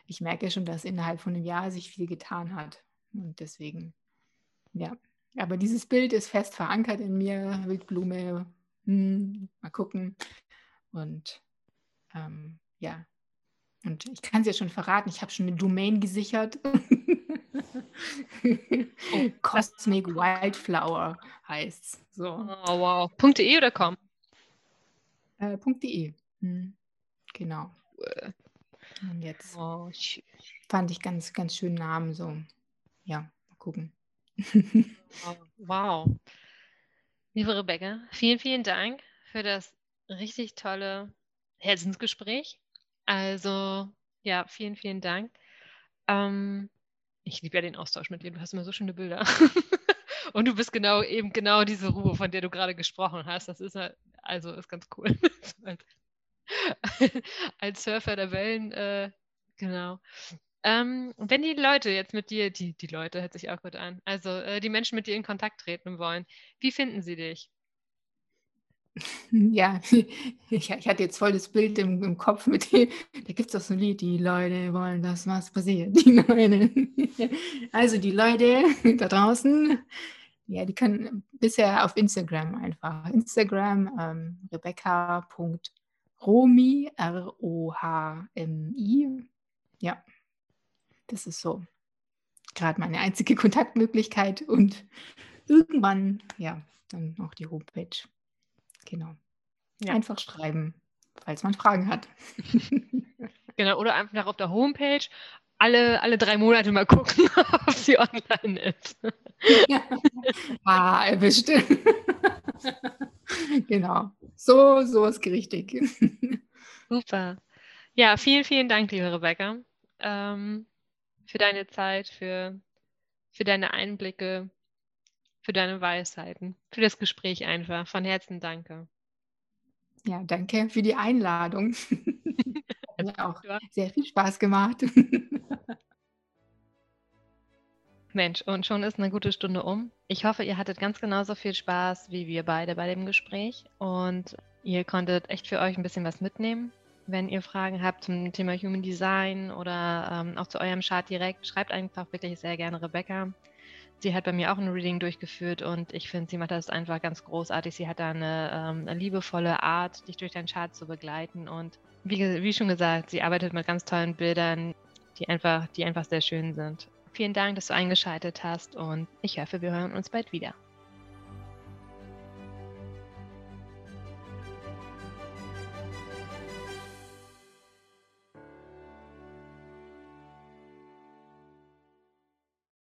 ich merke schon, dass innerhalb von einem Jahr sich viel getan hat. Und deswegen, ja. Aber dieses Bild ist fest verankert in mir, Wildblume, hm, mal gucken. Und ähm, ja, und ich kann es ja schon verraten, ich habe schon eine Domain gesichert. oh, Cosmic Wildflower heißt es. So. Oh, wow. .de oder com? Äh, .de. Hm. Genau. Und jetzt oh, fand ich ganz, ganz schönen Namen so. Ja, mal gucken. wow. Liebe Rebecca, vielen, vielen Dank für das richtig tolle Herzensgespräch. Also, ja, vielen, vielen Dank. Ähm, ich liebe ja den Austausch mit dir. Du hast immer so schöne Bilder. Und du bist genau eben genau diese Ruhe, von der du gerade gesprochen hast. Das ist also ist ganz cool. als Surfer der Wellen, äh, genau. Ähm, wenn die Leute jetzt mit dir, die, die Leute hört sich auch gut an, also äh, die Menschen mit dir in Kontakt treten wollen, wie finden sie dich? Ja, ich, ich hatte jetzt voll das Bild im, im Kopf mit dem, da gibt es doch so ein Lied, die Leute wollen, dass was passiert. Die Leute. Also die Leute da draußen, ja, die können bisher auf Instagram einfach. Instagram ähm, rebecca.romi, R-O-H-M-I. Ja, das ist so gerade meine einzige Kontaktmöglichkeit und irgendwann, ja, dann auch die Homepage. Genau. Ja. Einfach schreiben, falls man Fragen hat. genau, oder einfach auf der Homepage alle, alle drei Monate mal gucken, ob sie online ist. ja. Ah, erwischt. genau. So, so ist richtig. Super. Ja, vielen, vielen Dank, liebe Rebecca, ähm, für deine Zeit, für, für deine Einblicke, für deine Weisheiten, für das Gespräch einfach. Von Herzen danke. Ja, danke für die Einladung. Hat auch sehr viel Spaß gemacht. Mensch, und schon ist eine gute Stunde um. Ich hoffe, ihr hattet ganz genauso viel Spaß wie wir beide bei dem Gespräch und ihr konntet echt für euch ein bisschen was mitnehmen. Wenn ihr Fragen habt zum Thema Human Design oder ähm, auch zu eurem Chart direkt, schreibt einfach wirklich sehr gerne Rebecca. Sie hat bei mir auch ein Reading durchgeführt und ich finde, sie macht das einfach ganz großartig. Sie hat da eine, ähm, eine liebevolle Art, dich durch deinen Chart zu begleiten und wie, wie schon gesagt, sie arbeitet mit ganz tollen Bildern, die einfach, die einfach sehr schön sind. Vielen Dank, dass du eingeschaltet hast und ich hoffe, wir hören uns bald wieder.